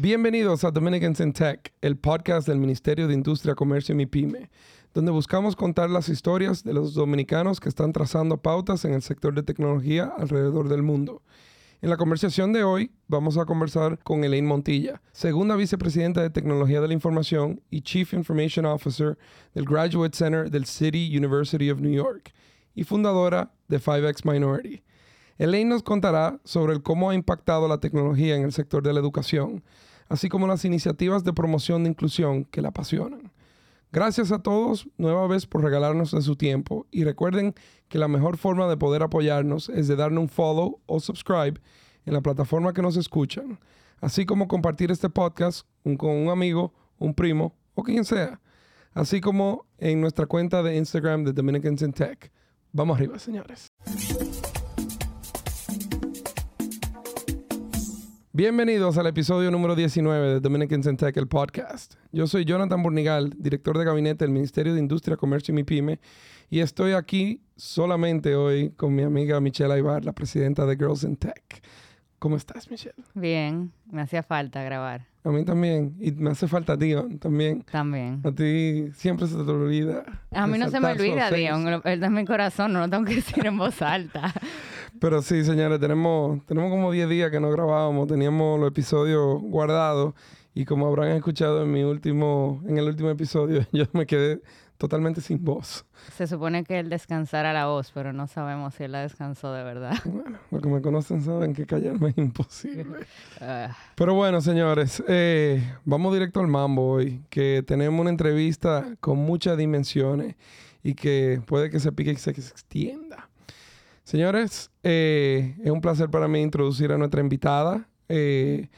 Bienvenidos a Dominicans in Tech, el podcast del Ministerio de Industria, Comercio y MIPYME, donde buscamos contar las historias de los dominicanos que están trazando pautas en el sector de tecnología alrededor del mundo. En la conversación de hoy vamos a conversar con Elaine Montilla, segunda vicepresidenta de Tecnología de la Información y Chief Information Officer del Graduate Center del City University of New York y fundadora de 5X Minority. Elaine nos contará sobre cómo ha impactado la tecnología en el sector de la educación, así como las iniciativas de promoción de inclusión que la apasionan. Gracias a todos nueva vez por regalarnos de su tiempo y recuerden que la mejor forma de poder apoyarnos es de darle un follow o subscribe en la plataforma que nos escuchan, así como compartir este podcast con un amigo, un primo o quien sea, así como en nuestra cuenta de Instagram de Dominicans in Tech. Vamos arriba, señores. Bienvenidos al episodio número 19 de Dominicans in Tech, el podcast. Yo soy Jonathan Burnigal, director de gabinete del Ministerio de Industria, Comercio y MIPYME, y estoy aquí solamente hoy con mi amiga Michelle Aybar, la presidenta de Girls in Tech. ¿Cómo estás, Michelle? Bien, me hacía falta grabar. A mí también, y me hace falta Dion también. También. A ti siempre se te olvida. A mí no se me olvida. Dion. Él está en mi corazón, no lo tengo que decir en voz alta. Pero sí, señores, tenemos, tenemos como 10 días que no grabábamos, teníamos los episodios guardados y como habrán escuchado en mi último, en el último episodio, yo me quedé totalmente sin voz. Se supone que él descansara la voz, pero no sabemos si él la descansó de verdad. Bueno, los que me conocen saben que callarme es imposible. Ah, Pero bueno, señores, eh, vamos directo al mambo hoy, que tenemos una entrevista con muchas dimensiones y que puede que se pique y se extienda. Señores, eh, es un placer para mí introducir a nuestra invitada. Eh,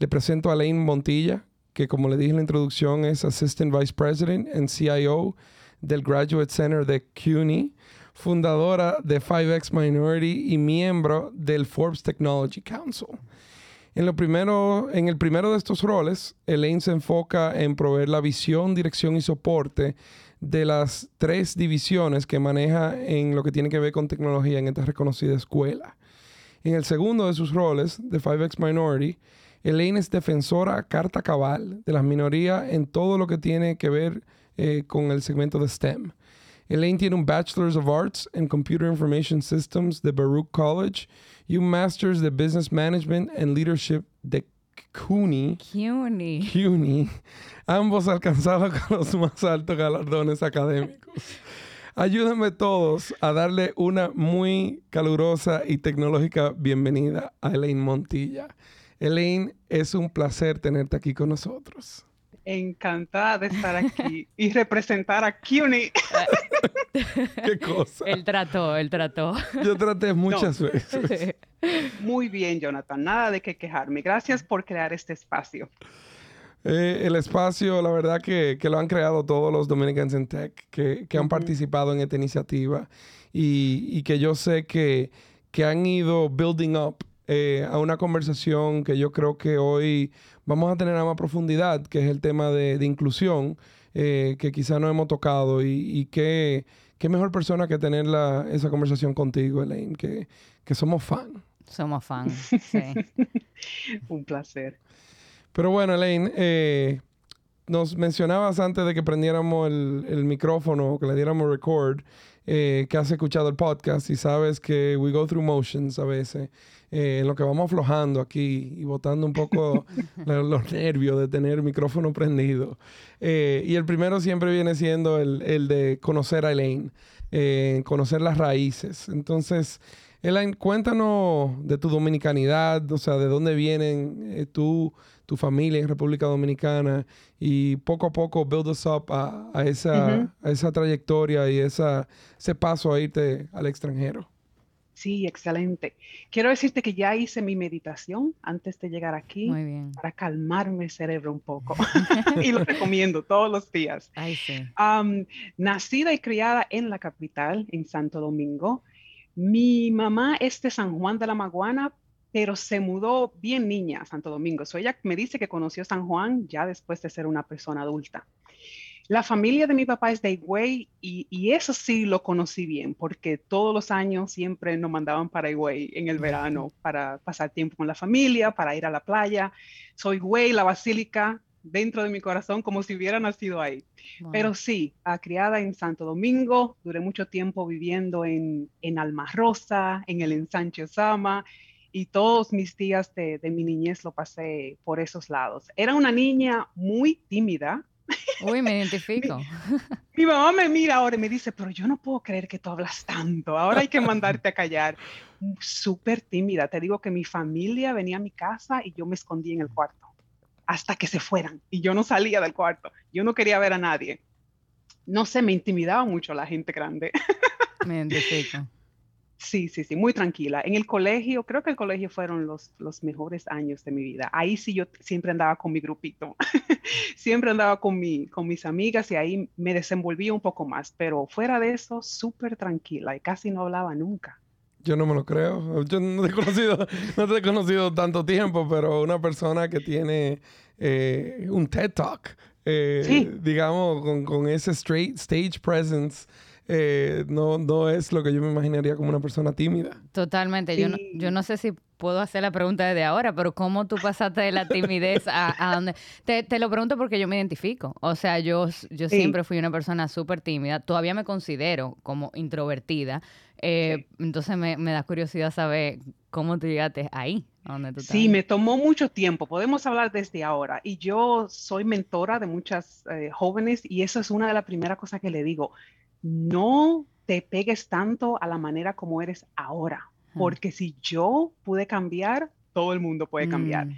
le presento a Elaine Montilla, que como le dije en la introducción es Assistant Vice President and CIO del Graduate Center de CUNY, fundadora de 5X Minority y miembro del Forbes Technology Council. En, lo primero, en el primero de estos roles, Elaine se enfoca en proveer la visión, dirección y soporte de las tres divisiones que maneja en lo que tiene que ver con tecnología en esta reconocida escuela. En el segundo de sus roles, de 5X Minority, Elaine es defensora carta cabal de las minorías en todo lo que tiene que ver eh, con el segmento de STEM. Elaine tiene un Bachelor's of Arts en Computer Information Systems de Baruch College y un Master's de Business Management and Leadership de CUNY, CUNY. CUNY, ambos alcanzados con los más altos galardones académicos. Ayúdenme todos a darle una muy calurosa y tecnológica bienvenida a Elaine Montilla. Elaine, es un placer tenerte aquí con nosotros. Encantada de estar aquí y representar a CUNY. Qué cosa. Él trató, él trató. Yo traté muchas veces. Muy bien, Jonathan. Nada de qué quejarme. Gracias por crear este espacio. Eh, el espacio, la verdad que, que lo han creado todos los Dominicans in Tech que, que han Ujú. participado en esta iniciativa y, y que yo sé que, que han ido building up eh, a una conversación que yo creo que hoy vamos a tener a más profundidad, que es el tema de, de inclusión, eh, que quizá no hemos tocado y, y que qué mejor persona que tener la- esa conversación contigo, Elaine, que, que somos fan. Somos fans, sí. Un placer. Pero bueno, Elaine, eh, nos mencionabas antes de que prendiéramos el, el micrófono, que le diéramos record, eh, que has escuchado el podcast y sabes que we go through motions a veces, eh, en lo que vamos aflojando aquí y botando un poco los nervios de tener el micrófono prendido. Eh, y el primero siempre viene siendo el, el de conocer a Elaine, eh, conocer las raíces. Entonces, Elaine, cuéntanos de tu dominicanidad, o sea, de dónde vienen eh, tú, tu familia en República Dominicana y poco a poco build us up a, a esa, Ujú. a esa trayectoria y esa, ese paso a irte al extranjero. Sí, excelente. Quiero decirte que ya hice mi meditación antes de llegar aquí Muy bien. para calmarme el cerebro un poco. y lo recomiendo todos los días. Ay, sí. Am, nacida y criada en la capital, en Santo Domingo. Mi mamá es de San Juan de la Maguana, pero se mudó bien niña a Santo Domingo. So, ella me dice que conoció San Juan ya después de ser una persona adulta. La familia de mi papá es de Higüey y, y, eso sí lo conocí bien, porque todos los años siempre nos mandaban para Higüey en el verano para pasar tiempo con la familia, para ir a la playa. Soy Higüey, la basílica, dentro de mi corazón como si hubiera nacido ahí. Pero sí, criada en Santo Domingo, duré mucho tiempo viviendo en, en Alma Rosa, en el ensanche Sama, y todos mis días de, de mi niñez lo pasé por esos lados. Era una niña muy tímida, Uy, me identifico. mi, mamá me mira ahora y me dice, pero yo no puedo creer que tú hablas tanto, ahora hay que mandarte a callar. Súper tímida, te digo que mi familia venía a mi casa y yo me escondí en el cuarto hasta que se fueran y yo no salía del cuarto, yo no quería ver a nadie. No sé, me intimidaba mucho la gente grande. me identifico. Sí, sí, sí, muy tranquila. En el colegio, creo que el colegio fueron los, los mejores años de mi vida. Ahí sí yo siempre andaba con mi grupito, siempre andaba con, mi, con mis amigas y ahí me desenvolvía un poco más, pero fuera de eso, súper tranquila y casi no hablaba nunca. Yo no me lo creo. Yo no te he conocido, no te he conocido tanto tiempo, pero una persona que tiene eh, un TED Talk, eh, digamos, con, con ese straight stage presence eh, no, no es lo que yo me imaginaría como una persona tímida. Totalmente. Yo, no, yo no sé si puedo hacer la pregunta desde ahora, pero ¿cómo tú pasaste de la timidez a, donde? Te, te, lo pregunto porque yo me identifico. O sea, yo, yo siempre fui una persona súper tímida. Todavía me considero como introvertida. Eh, entonces me, me, da curiosidad saber cómo tú llegaste ahí. donde tú sí, me tomó mucho tiempo. Podemos hablar desde ahora. Y yo soy mentora de muchas eh, jóvenes y eso es una de las primeras cosas que le digo no te pegues tanto a la manera como eres ahora, porque si yo pude cambiar, todo el mundo puede cambiar. Mm.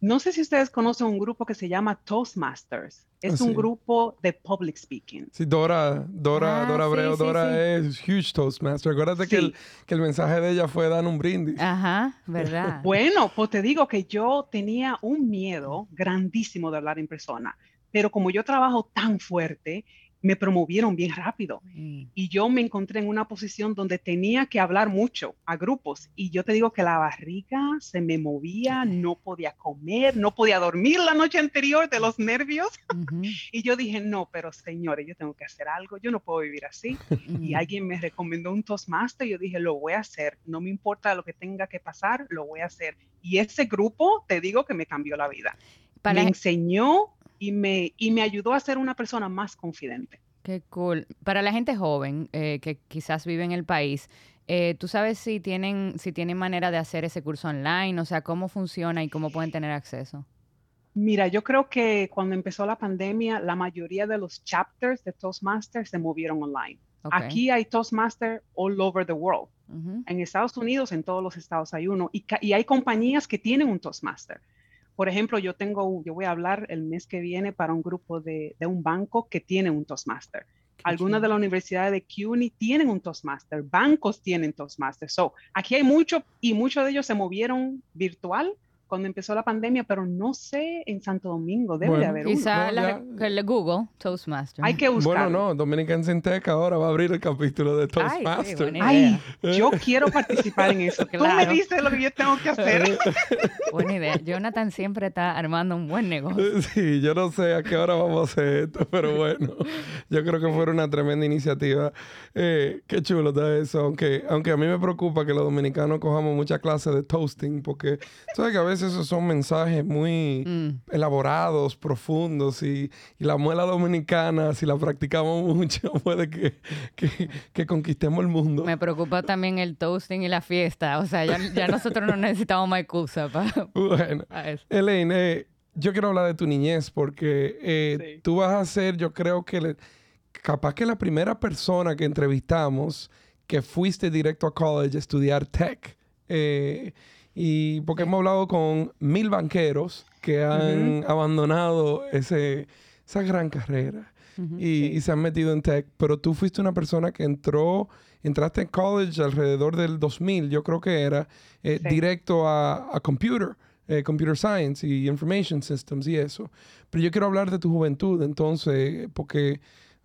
No sé si ustedes conocen un grupo que se llama Toastmasters. Es ah, un grupo de public speaking. Sí, Dora, Dora, ah, Dora Abreu, Dora es huge Toastmaster. Acuérdate que, el, que el mensaje de ella fue dar un brindis. Ajá, ¿verdad? bueno, pues te digo que yo tenía un miedo grandísimo de hablar en persona, pero como yo trabajo tan fuerte, me promovieron bien rápido. Mm. Y yo me encontré en una posición donde tenía que hablar mucho a grupos. Y yo te digo que la barriga se me movía, no podía comer, no podía dormir la noche anterior de los nervios. y yo dije, no, pero señores, yo tengo que hacer algo, yo no puedo vivir así. y alguien me recomendó un Toastmaster, yo dije, lo voy a hacer, no me importa lo que tenga que pasar, lo voy a hacer. Y ese grupo, te digo que me cambió la vida. Me enseñó y me, y me ayudó a ser una persona más confidente. Qué cool. Para la gente joven eh, que quizás vive en el país, eh, ¿tú sabes si tienen, si tienen manera de hacer ese curso online? O sea, ¿cómo funciona y cómo pueden tener acceso? Mira, yo creo que cuando empezó la pandemia, la mayoría de los chapters de Toastmasters se movieron online. Aquí hay Toastmasters all over the world. En Estados Unidos, en todos los estados hay uno. Y, y hay compañías que tienen un Toastmaster. Por ejemplo, yo tengo, yo voy a hablar el mes que viene para un grupo de, de un banco que tiene un Toastmaster. Algunas de las universidades de CUNY tienen un Toastmaster, bancos tienen Toastmaster. So, aquí hay mucho y muchos de ellos se movieron virtual cuando empezó la pandemia, pero no sé en Santo Domingo, debe de haber quizá uno. Google Toastmaster. Hay que buscarlo. Bueno, no, Dominican Syntec ahora va a abrir el capítulo de Toastmaster. Ay, yo quiero participar en eso. Tú me dices lo que yo tengo que hacer. buena idea. Jonathan siempre está armando un buen negocio. Sí, yo no sé a qué hora vamos a hacer esto, pero bueno, yo creo que fue una tremenda iniciativa. Eh, qué chulo está eso, aunque, aunque a mí me preocupa que los dominicanos cojamos muchas clases de toasting, porque sabes que a veces esos son mensajes muy mm. elaborados, profundos y, la muela dominicana, si la practicamos mucho, puede que, que, conquistemos el mundo. Me preocupa también el toasting y la fiesta, o sea, ya, nosotros no necesitamos más excusa para, bueno, Elaine, eh, yo quiero hablar de tu niñez porque eh, tú vas a ser, yo creo que capaz que la primera persona que entrevistamos que fuiste directo a college a estudiar tech. Eh, y porque hemos hablado con mil banqueros que han abandonado ese, esa gran carrera y, se han metido en tech, pero tú fuiste una persona que entró, entraste en college alrededor del 2000, yo creo que era, eh, directo a, computer. Eh, computer science y information systems y eso. Pero yo quiero hablar de tu juventud, entonces, porque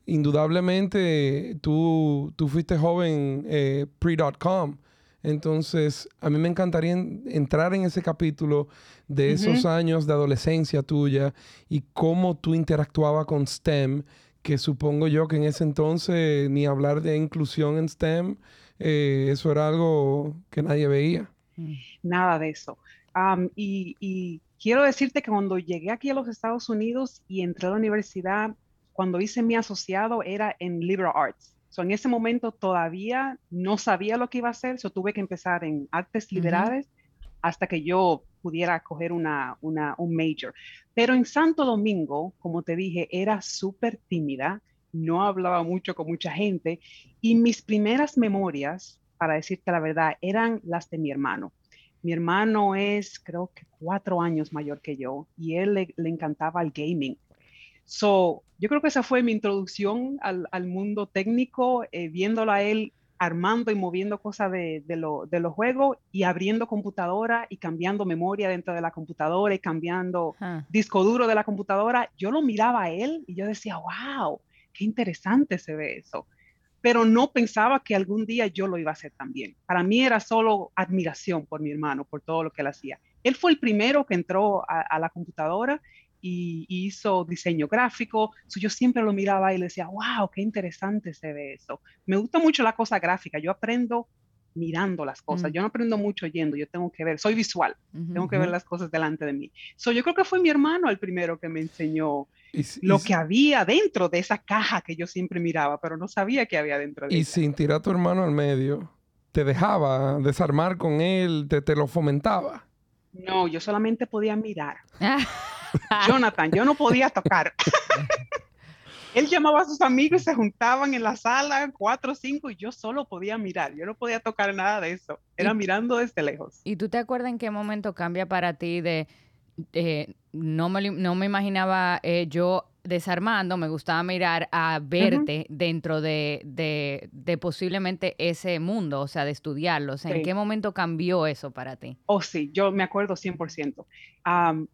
indudablemente tú, tú fuiste joven eh, pre.com. Entonces, a mí me encantaría entrar en ese capítulo de esos años de adolescencia tuya y cómo tú interactuabas con STEM, que supongo yo que en ese entonces ni hablar de inclusión en STEM, eh, eso era algo que nadie veía. Nada de eso. y, quiero decirte que cuando llegué aquí a los Estados Unidos y entré a la universidad, cuando hice mi asociado era en liberal arts. So, en ese momento todavía no sabía lo que iba a hacer, so tuve que empezar en artes liberales hasta que yo pudiera coger una, una, un major. Pero en Santo Domingo, como te dije, era súper tímida, no hablaba mucho con mucha gente y mis primeras memorias, para decirte la verdad, eran las de mi hermano. Mi hermano es, creo que cuatro años mayor que yo y él le, encantaba el gaming. So, yo creo que esa fue mi introducción al, al mundo técnico, eh, viéndolo a él armando y moviendo cosas de, de, los juegos y abriendo computadora y cambiando memoria dentro de la computadora y cambiando disco duro de la computadora. Yo lo miraba a él y yo decía, wow, qué interesante se ve eso. Pero no pensaba que algún día yo lo iba a hacer también. Para mí era solo admiración por mi hermano, por todo lo que él hacía. Él fue el primero que entró a la computadora y, hizo diseño gráfico. yo siempre lo miraba y le decía, wow, qué interesante se ve eso. Me gusta mucho la cosa gráfica. Yo aprendo mirando las cosas. Mm. Yo no aprendo mucho yendo, yo tengo que ver, soy visual, tengo que ver las cosas delante de mí. So, yo creo que fue mi hermano el primero que me enseñó lo que había dentro de esa caja que yo siempre miraba, pero no sabía que había dentro de Y sin tirar a tu hermano al medio, ¿te dejaba desarmar con él? ¿Te, te lo fomentaba? No, yo solamente podía mirar. Jonathan, yo no podía tocar. Él llamaba a sus amigos y se juntaban en la sala, cuatro o cinco, y yo solo podía mirar. Yo no podía tocar nada de eso. Era mirando desde lejos. ¿Y tú te acuerdas en qué momento cambia para ti de... Eh, no, me, no me imaginaba eh, yo desarmando, me gustaba mirar a verte dentro de, de, posiblemente ese mundo, o sea, de estudiarlo. O sea, ¿en qué momento cambió eso para ti? Oh, sí, yo me acuerdo 100%.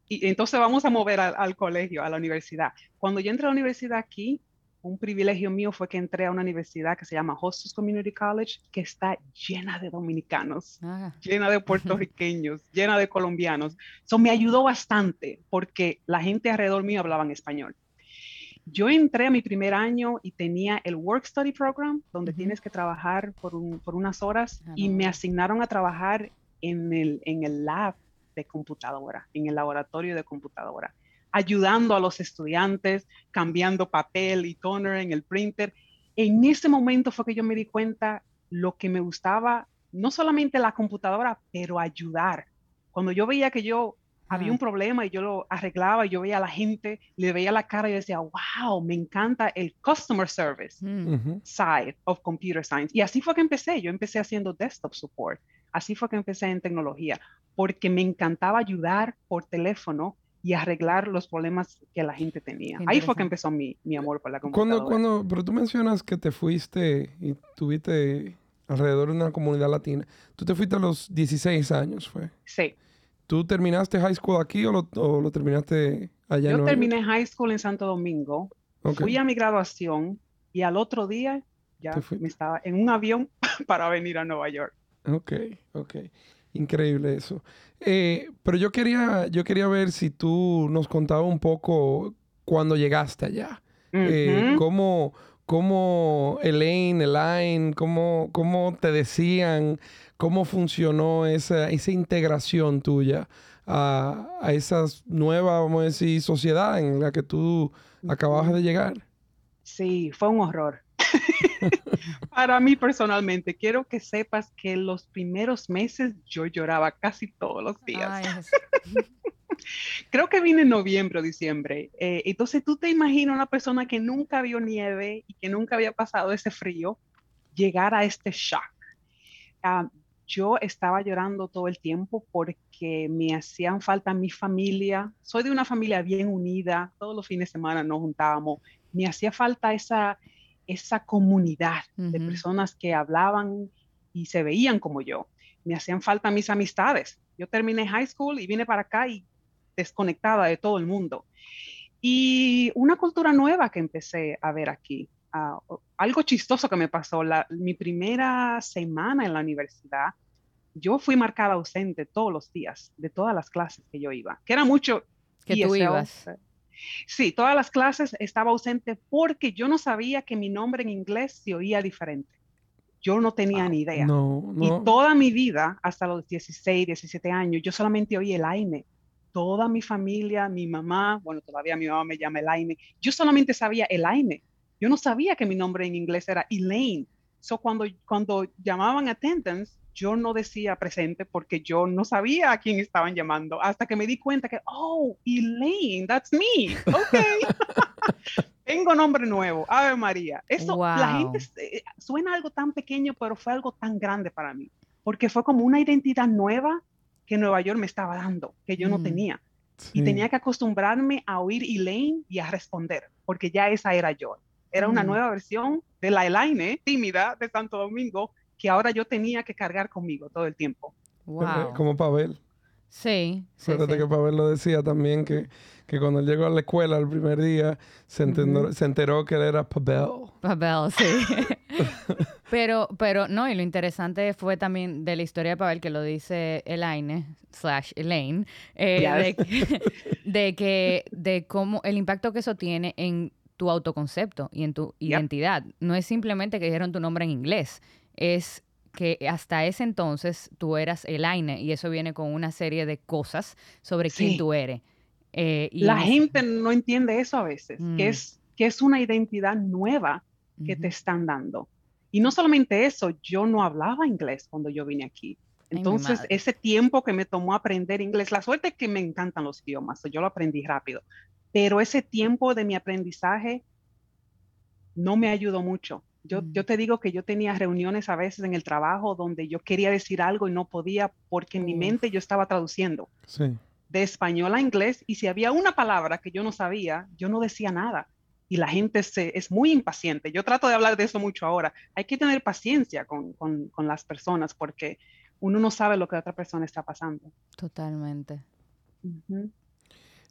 y entonces vamos a mover al colegio, a la universidad. Cuando yo entré a la universidad aquí, un privilegio mío fue que entré a una universidad que se llama Hostos Community College, que está llena de dominicanos, ah. llena de puertorriqueños, llena de colombianos. Eso me ayudó bastante porque la gente alrededor mío hablaba en español. Yo entré a mi primer año y tenía el Work Study Program, donde tienes que trabajar por, unas horas, y me asignaron a trabajar en el, en el lab de computadora, en el laboratorio de computadora, ayudando a los estudiantes, cambiando papel y toner en el printer. En ese momento fue que yo me di cuenta lo que me gustaba, no solamente la computadora, pero ayudar. Cuando yo veía que yo había un problema y yo lo arreglaba y yo veía a la gente, le veía la cara y decía, wow, me encanta el customer service mm. side of computer science. Y así fue que empecé. Yo empecé haciendo desktop support. Así fue que empecé en tecnología, porque me encantaba ayudar por teléfono y arreglar los problemas que la gente tenía. Ahí fue que empezó mi, mi amor por la computadora. Cuando, cuando, pero tú mencionas que te fuiste y tuviste alrededor de una comunidad latina. Tú te fuiste a los 16 años, ¿fue? Sí. ¿Tú terminaste high school aquí o lo, terminaste allá Yo terminé high school en Santo Domingo. Fui a mi graduación y al otro día ya me estaba en un avión para venir a Nueva York. Ok, ok. Increíble eso. Eh, pero yo quería, yo quería ver si tú nos contabas un poco cuando llegaste allá. Eh, cómo, cómo Elaine, Elaine, cómo, cómo te decían ¿Cómo funcionó esa, esa integración tuya a, a, esa nueva, vamos a decir, sociedad en la que tú acababas de llegar? Sí, fue un horror. Para mí personalmente, quiero que sepas que los primeros meses yo lloraba casi todos los días. Creo que vine en noviembre o diciembre. Eh, entonces tú te imaginas una persona que nunca vio nieve y que nunca había pasado ese frío, llegar a este shock. Ah, yo estaba llorando todo el tiempo porque me hacían falta mi familia. Soy de una familia bien unida, todos los fines de semana nos juntábamos. Me hacía falta esa, esa comunidad de personas que hablaban y se veían como yo. Me hacían falta mis amistades. Yo terminé high school y vine para acá y desconectada de todo el mundo. Y una cultura nueva que empecé a ver aquí. Ah, algo chistoso que me pasó, mi primera semana en la universidad, yo fui marcada ausente todos los días de todas las clases que yo iba, que era mucho. Que tú ibas. Sí, todas las clases estaba ausente porque yo no sabía que mi nombre en inglés se oía diferente. Yo no tenía ni idea. No, no. Y toda mi vida, hasta los 16, 17 años, yo solamente oí el AINE. Toda mi familia, mi mamá, bueno, todavía mi mamá me llama Elaine, yo solamente sabía el AINE. Yo no sabía que mi nombre en inglés era Elaine. So cuando, cuando llamaban attendance, yo no decía presente porque yo no sabía a quién estaban llamando hasta que me di cuenta que, oh, Elaine, that's me. Ok. Tengo nombre nuevo, Ave María. Eso, la gente, eh, suena algo tan pequeño, pero fue algo tan grande para mí, porque fue como una identidad nueva que Nueva York me estaba dando, que yo no mm. tenía. Y tenía que acostumbrarme a oír Elaine y a responder, porque ya esa era yo. Era una mm. nueva versión de la Elaine tímida de Santo Domingo que ahora yo tenía que cargar conmigo todo el tiempo. Wow. Como Pavel. Sí. sí Fíjate que Pavel lo decía también, que, que, cuando él llegó a la escuela el primer día, se, entendió, se enteró que él era Pavel. Pavel, sí. pero, pero, no, y lo interesante fue también de la historia de Pavel, que lo dice Elaine, slash Elaine, eh, de, que, de cómo, el impacto que eso tiene en tu autoconcepto y en tu identidad. No es simplemente que dijeron tu nombre en inglés, es que hasta ese entonces tú eras el Aine y eso viene con una serie de cosas sobre quién tú eres. Eh, La gente no entiende eso a veces, que, mm. es, que es una identidad nueva que te están dando. Y no solamente eso, yo no hablaba inglés cuando yo vine aquí. Entonces, ese tiempo que me tomó aprender inglés, la suerte es que me encantan los idiomas, yo lo aprendí rápido, pero ese tiempo de mi aprendizaje no me ayudó mucho. Yo, yo, te digo que yo tenía reuniones a veces en el trabajo donde yo quería decir algo y no podía porque en mi mente yo estaba traduciendo de español a inglés y si había una palabra que yo no sabía, yo no decía nada. Y la gente se, es muy impaciente. Yo trato de hablar de eso mucho ahora. Hay que tener paciencia con, con, con las personas porque uno no sabe lo que otra persona está pasando. Totalmente.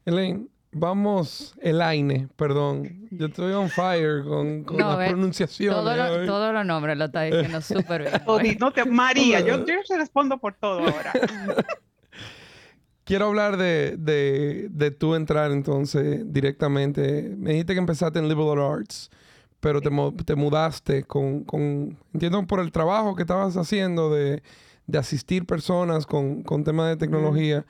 Elaine, Vamos, el Aine, perdón. Yo estoy on fire con, con la pronunciación. Todo lo, nombres lo está diciendo súper bien. no te, María, yo, yo te respondo por todo ahora. Quiero hablar de, de, de tú entrar entonces directamente. Me dijiste que empezaste en Liberal Arts, pero te, te mudaste con, con, entiendo por el trabajo que estabas haciendo de, de asistir personas con, con temas de tecnología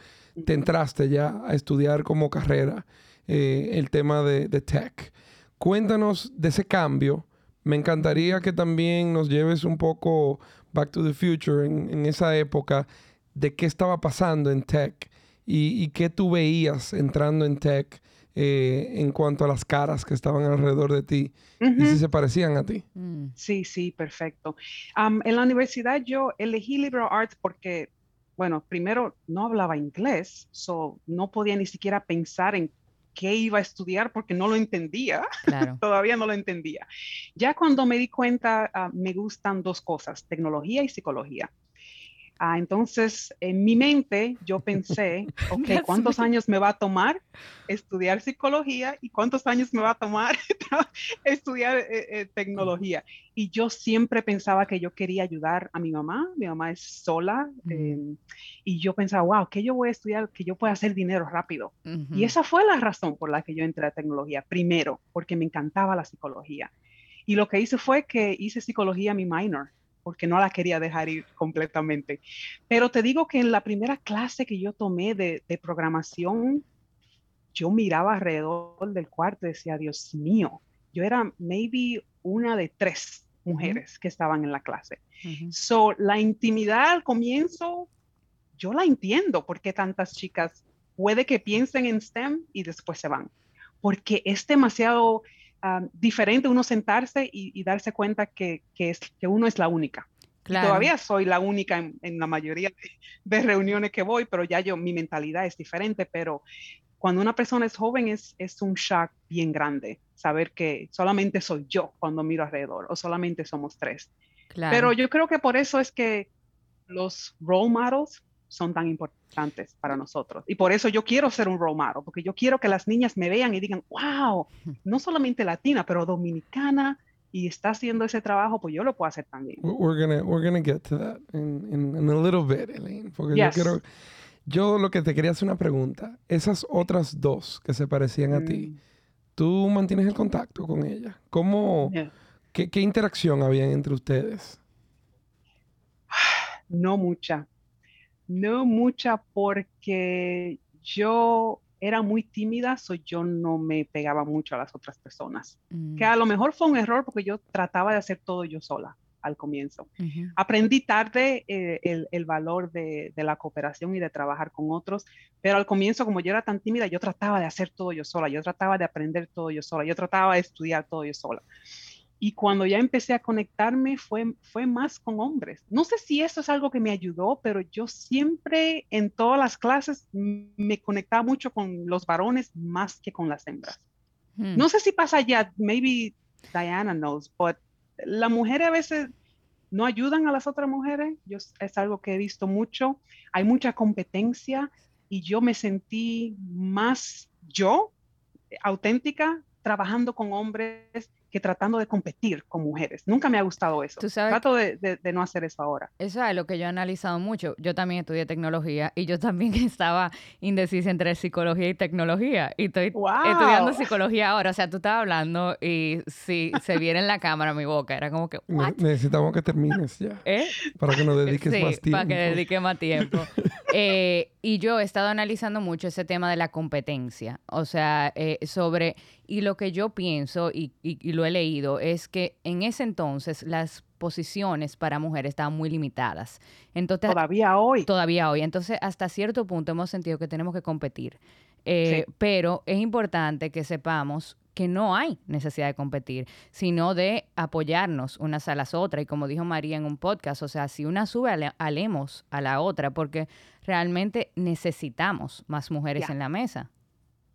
te entraste ya a estudiar como carrera eh, el tema de, tech. Cuéntanos de ese cambio. Me encantaría que también nos lleves un poco back to the future en, esa época de qué estaba pasando en tech y, qué tú veías entrando en tech eh, en cuanto a las caras que estaban alrededor de ti y si se parecían a ti. Mm. Sí, sí, perfecto. en la universidad yo elegí liberal arts porque bueno, primero no hablaba inglés, so no podía ni siquiera pensar en qué iba a estudiar porque no lo entendía, todavía no lo entendía. Ya cuando me di cuenta, ah, me gustan dos cosas, tecnología y psicología. Ah, entonces, en mi mente yo pensé, ok, ¿cuántos años me va a tomar estudiar psicología y cuántos años me va a tomar estudiar eh, eh, tecnología? Y yo siempre pensaba que yo quería ayudar a mi mamá, mi mamá es sola, em, y yo pensaba, wow, que yo voy a estudiar, que yo pueda hacer dinero rápido. Y esa fue la razón por la que yo entré a tecnología, primero, porque me encantaba la psicología. Y lo que hice fue que hice psicología mi minor porque no la quería dejar ir completamente. Pero te digo que en la primera clase que yo tomé de, programación, yo miraba alrededor del cuarto y decía, Dios mío, yo era maybe una de tres mujeres que estaban en la clase. So, la intimidad al comienzo, yo la entiendo porque tantas chicas puede que piensen en STEM y después se van, porque es demasiado diferente uno sentarse y, darse cuenta que, es, que uno es la única. Todavía soy la única en, la mayoría de, reuniones que voy, pero ya yo, mi mentalidad es diferente, pero cuando una persona es joven es, es un shock bien grande saber que solamente soy yo cuando miro alrededor o solamente somos tres. Pero yo creo que por eso es que los role models son tan importantes para nosotros. Y por eso yo quiero ser un role model, porque yo quiero que las niñas me vean y digan, wow, no solamente latina, pero dominicana, y está haciendo ese trabajo, pues yo lo puedo hacer también. We're gonna, we're gonna get to that in, in, a little bit, Elaine, porque yo quiero... Yo lo que te quería hacer una pregunta. Esas otras dos que se parecían a ti, mm. ¿tú mantienes el contacto con ellas? ¿Cómo, qué, qué interacción había entre ustedes? No mucha. No mucha porque yo era muy tímida, so yo no me pegaba mucho a las otras personas. Que a mm. lo mejor fue un error porque yo trataba de hacer todo yo sola al comienzo. Aprendí tarde eh, el, valor de, la cooperación y de trabajar con otros, pero al comienzo, como yo era tan tímida, yo trataba de hacer todo yo sola, yo trataba de aprender todo yo sola, yo trataba de estudiar todo yo sola. Y cuando ya empecé a conectarme fue, fue más con hombres. No sé si eso es algo que me ayudó, pero yo siempre en todas las clases me conectaba mucho con los varones más que con las hembras. Hmm. No sé si pasa ya, maybe Diana knows, but la mujer a veces no ayudan a las otras mujeres. Yo, es algo que he visto mucho. Hay mucha competencia y yo me sentí más yo, auténtica, trabajando con hombres que tratando de competir con mujeres. Nunca me ha gustado eso. Trato de, no hacer eso ahora. Eso es lo que yo he analizado mucho. Yo también estudié tecnología y yo también estaba indecisa entre psicología y tecnología. Y estoy estudiando psicología ahora. O sea, tú estabas hablando y si se viera en la cámara mi boca, era como que... necesitamos que termines ya. ¿Eh? Para que nos dediques más tiempo. para que dedique más tiempo. Eh, y yo he estado analizando mucho ese tema de la competencia. O sea, eh, sobre y lo que yo pienso, y, lo he leído, es que en ese entonces las posiciones para mujeres estaban muy limitadas. Entonces, todavía hoy. Todavía hoy. Entonces, hasta cierto punto hemos sentido que tenemos que competir. Eh, pero es importante que sepamos que no hay necesidad de competir, sino de apoyarnos unas a las otras. Y como dijo María en un podcast, o sea, si una sube, alemos a la otra, porque realmente necesitamos más mujeres en la mesa.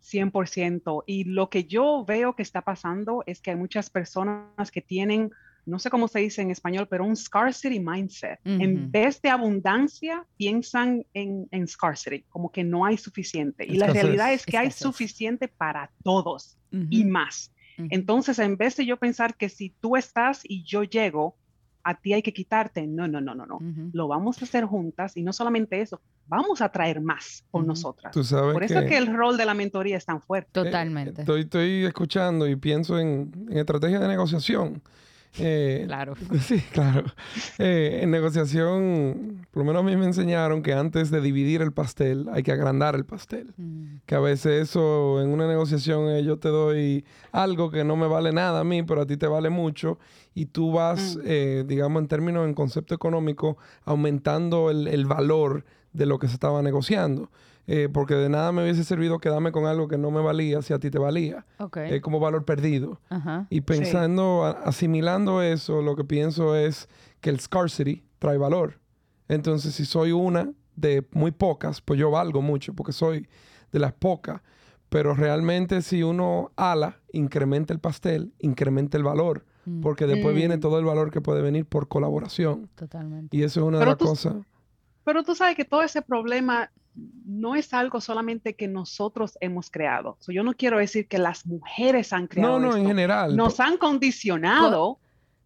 100%. Y lo que yo veo que está pasando es que hay muchas personas que tienen, no sé cómo se dice en español, pero un scarcity mindset. En vez de abundancia, piensan en, scarcity, como que no hay suficiente. Y la realidad es que hay suficiente para todos y más. Entonces, en vez de yo pensar que si tú estás y yo llego, a ti hay que quitarte. No, no, no, no, no. Lo vamos a hacer juntas y no solamente eso, vamos a traer más con nosotras. Por eso es que el rol de la mentoría es tan fuerte. Totalmente. estoy, estoy, escuchando y pienso en, en estrategia de negociación. Eh, claro. Sí, claro. Eh, en negociación, por lo menos a mí me enseñaron que antes de dividir el pastel hay que agrandar el pastel. Mm. Que a veces eso, en una negociación, eh, yo te doy algo que no me vale nada a mí, pero a ti te vale mucho. Y tú vas, mm. digamos, en términos, en concepto económico, aumentando el, el valor de lo que se estaba negociando. Eh, porque de nada me hubiese servido quedarme con algo que no me valía si a ti te valía. Es como valor perdido. Y pensando, asimilando eso, lo que pienso es que el scarcity trae valor. Entonces, si soy una de muy pocas, pues yo valgo mucho porque soy de las pocas. Pero realmente si uno ala, incrementa el pastel, incrementa el valor. Mm. Porque después viene mm. todo el valor que puede venir por colaboración. Totalmente. Y eso es una de las cosas. Pero tú sabes que todo ese problema no es algo solamente que nosotros hemos creado. yo no quiero decir que las mujeres han creado. No, no, en general. Nos han condicionado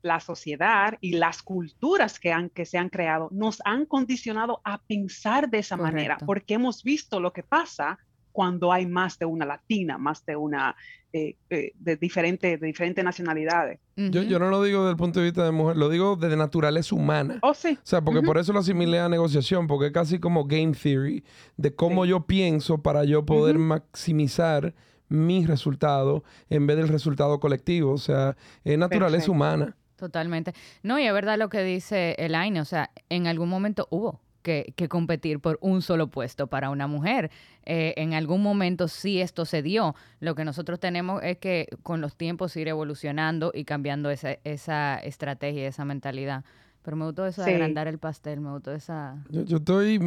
la sociedad y las culturas que, han, que se han creado, nos han condicionado a pensar de esa manera, porque hemos visto lo que pasa cuando hay más de una latina, más de una eh, eh, de, diferente, de diferentes nacionalidades. yo, yo, no lo digo desde el punto de vista de mujer, lo digo desde naturaleza humana. Oh, sí. O sea, porque por eso lo asimilé a negociación, porque es casi como game theory de cómo yo pienso para yo poder maximizar mi resultado en vez del resultado colectivo. O sea, es naturaleza humana. Totalmente. No, y es verdad lo que dice Elaine, o sea, en algún momento hubo que, competir por un solo puesto para una mujer. Eh, en algún momento sí esto se dio. Lo que nosotros tenemos es que con los tiempos ir evolucionando y cambiando esa, esa estrategia, esa mentalidad. Pero me gustó eso de agrandar el pastel, me gustó esa... Yo, estoy,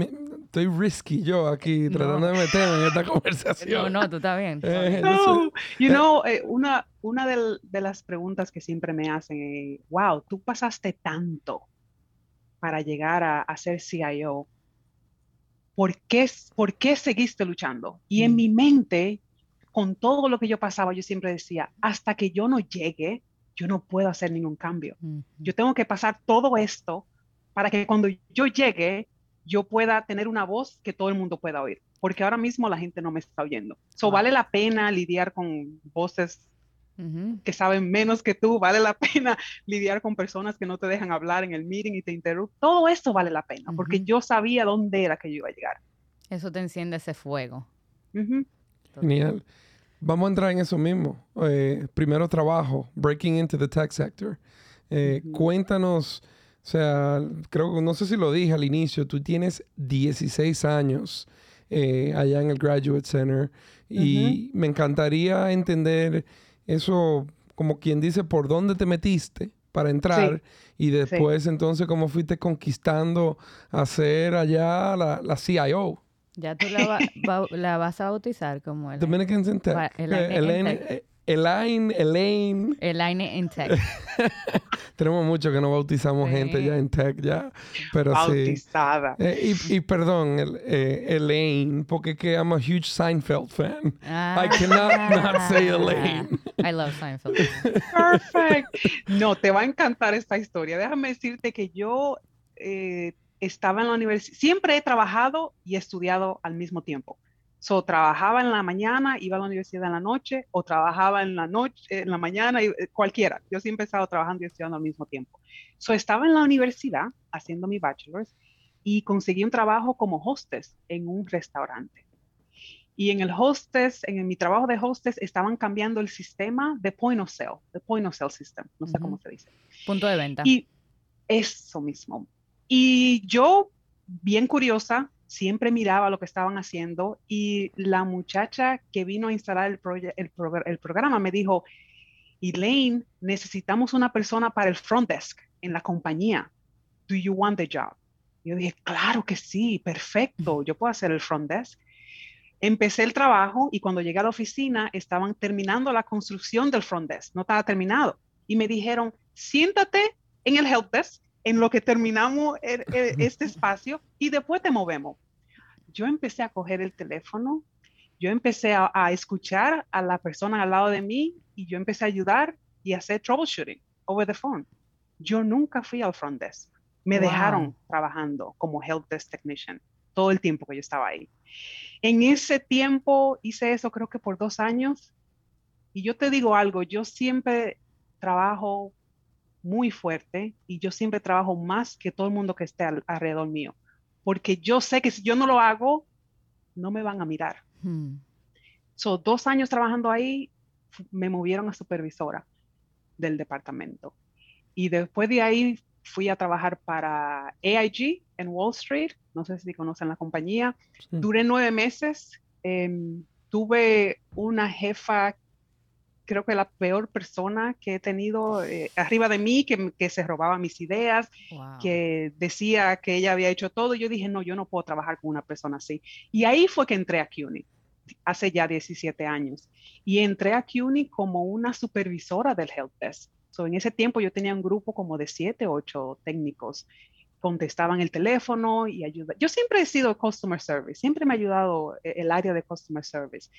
estoy risky yo aquí, tratando de meterme en esta conversación. No, no, tú estás bien. Eh, no, you know, eh, una, una de, de, las preguntas que siempre me hacen es, wow, tú pasaste tanto para llegar a, ser CIO, ¿por qué, ¿por qué seguiste luchando? Y en mm. mi mente, con todo lo que yo pasaba, yo siempre decía, hasta que yo no llegue, yo no puedo hacer ningún cambio. Yo tengo que pasar todo esto para que cuando yo llegue, yo pueda tener una voz que todo el mundo pueda oír, porque ahora mismo la gente no me está oyendo. So, vale la pena lidiar con voces que saben menos que tú, vale la pena lidiar con personas que no te dejan hablar en el meeting y te interrumpen. Todo esto vale la pena, porque yo sabía dónde era que yo iba a llegar. Eso te enciende ese fuego. Genial. Vamos a entrar en eso mismo. Eh, primero trabajo, breaking into the tech sector. Eh, cuéntanos, o sea, creo que no sé si lo dije al inicio, tú tienes 16 años eh, allá en el Graduate Center y me encantaría entender eso, como quien dice, por dónde te metiste para entrar y después entonces cómo fuiste conquistando hacer allá la, la CIO. Ya tú la, la, vas a bautizar como el... Dominican Tech. Elaine, Elaine, Elaine. Elaine en Tech. Tenemos mucho que no bautizamos gente ya en Tech, ya. Pero Bautizada. sí. Eh, y, y, perdón, el, eh, Elaine, porque que I'm a huge Seinfeld fan. Ah. I cannot not say Elaine. I love Seinfeld. Perfect. No, te va a encantar esta historia. Déjame decirte que yo eh, estaba en la universidad, siempre he trabajado y estudiado al mismo tiempo. So, trabajaba en la mañana, iba a la universidad en la noche, o trabajaba en la noche, en la mañana, eh, cualquiera. Yo siempre he estado trabajando y estudiando al mismo tiempo. So, estaba en la universidad haciendo mi bachelor's y conseguí un trabajo como hostess en un restaurante. Y en el hostess, en mi trabajo de hostess, estaban cambiando el sistema de point of sale, the point of sale system, no sé cómo se dice. Punto de venta. Y eso mismo. Y yo, bien curiosa, siempre miraba lo que estaban haciendo y la muchacha que vino a instalar el, el, el programa me dijo, Elaine, necesitamos una persona para el front desk en la compañía. Do you want the job? Yo dije, claro que sí, perfecto, yo puedo hacer el front desk. Empecé el trabajo y cuando llegué a la oficina estaban terminando la construcción del front desk, no estaba terminado. Y me dijeron, siéntate en el help desk en lo que terminamos este espacio y después te movemos. Yo empecé a coger el teléfono, yo empecé a, escuchar a la persona al lado de mí y yo empecé a ayudar y a hacer troubleshooting over the phone. Yo nunca fui al front desk. Me dejaron trabajando como help desk technician todo el tiempo que yo estaba ahí. En ese tiempo hice eso creo que por dos años. Y yo te digo algo, yo siempre trabajo muy fuerte y yo siempre trabajo más que todo el mundo que esté alrededor mío, porque yo sé que si yo no lo hago, no me van a mirar. Hmm. So, dos años trabajando ahí, me movieron a supervisora del departamento. Y después de ahí fui a trabajar para AIG en Wall Street, no sé si conocen la compañía. Duré nueve meses. Em, tuve una jefa creo que la peor persona que he tenido eh, arriba de mí, que, que, se robaba mis ideas, que decía que ella había hecho todo. Yo dije, no, yo no puedo trabajar con una persona así. Y ahí fue que entré a CUNY, hace ya 17 años. Y entré a CUNY como una supervisora del help desk. So, en ese tiempo yo tenía un grupo como de 7, 8 técnicos contestaban el teléfono y ayuda. Yo siempre he sido customer service, siempre me ha ayudado eh, el área de customer service.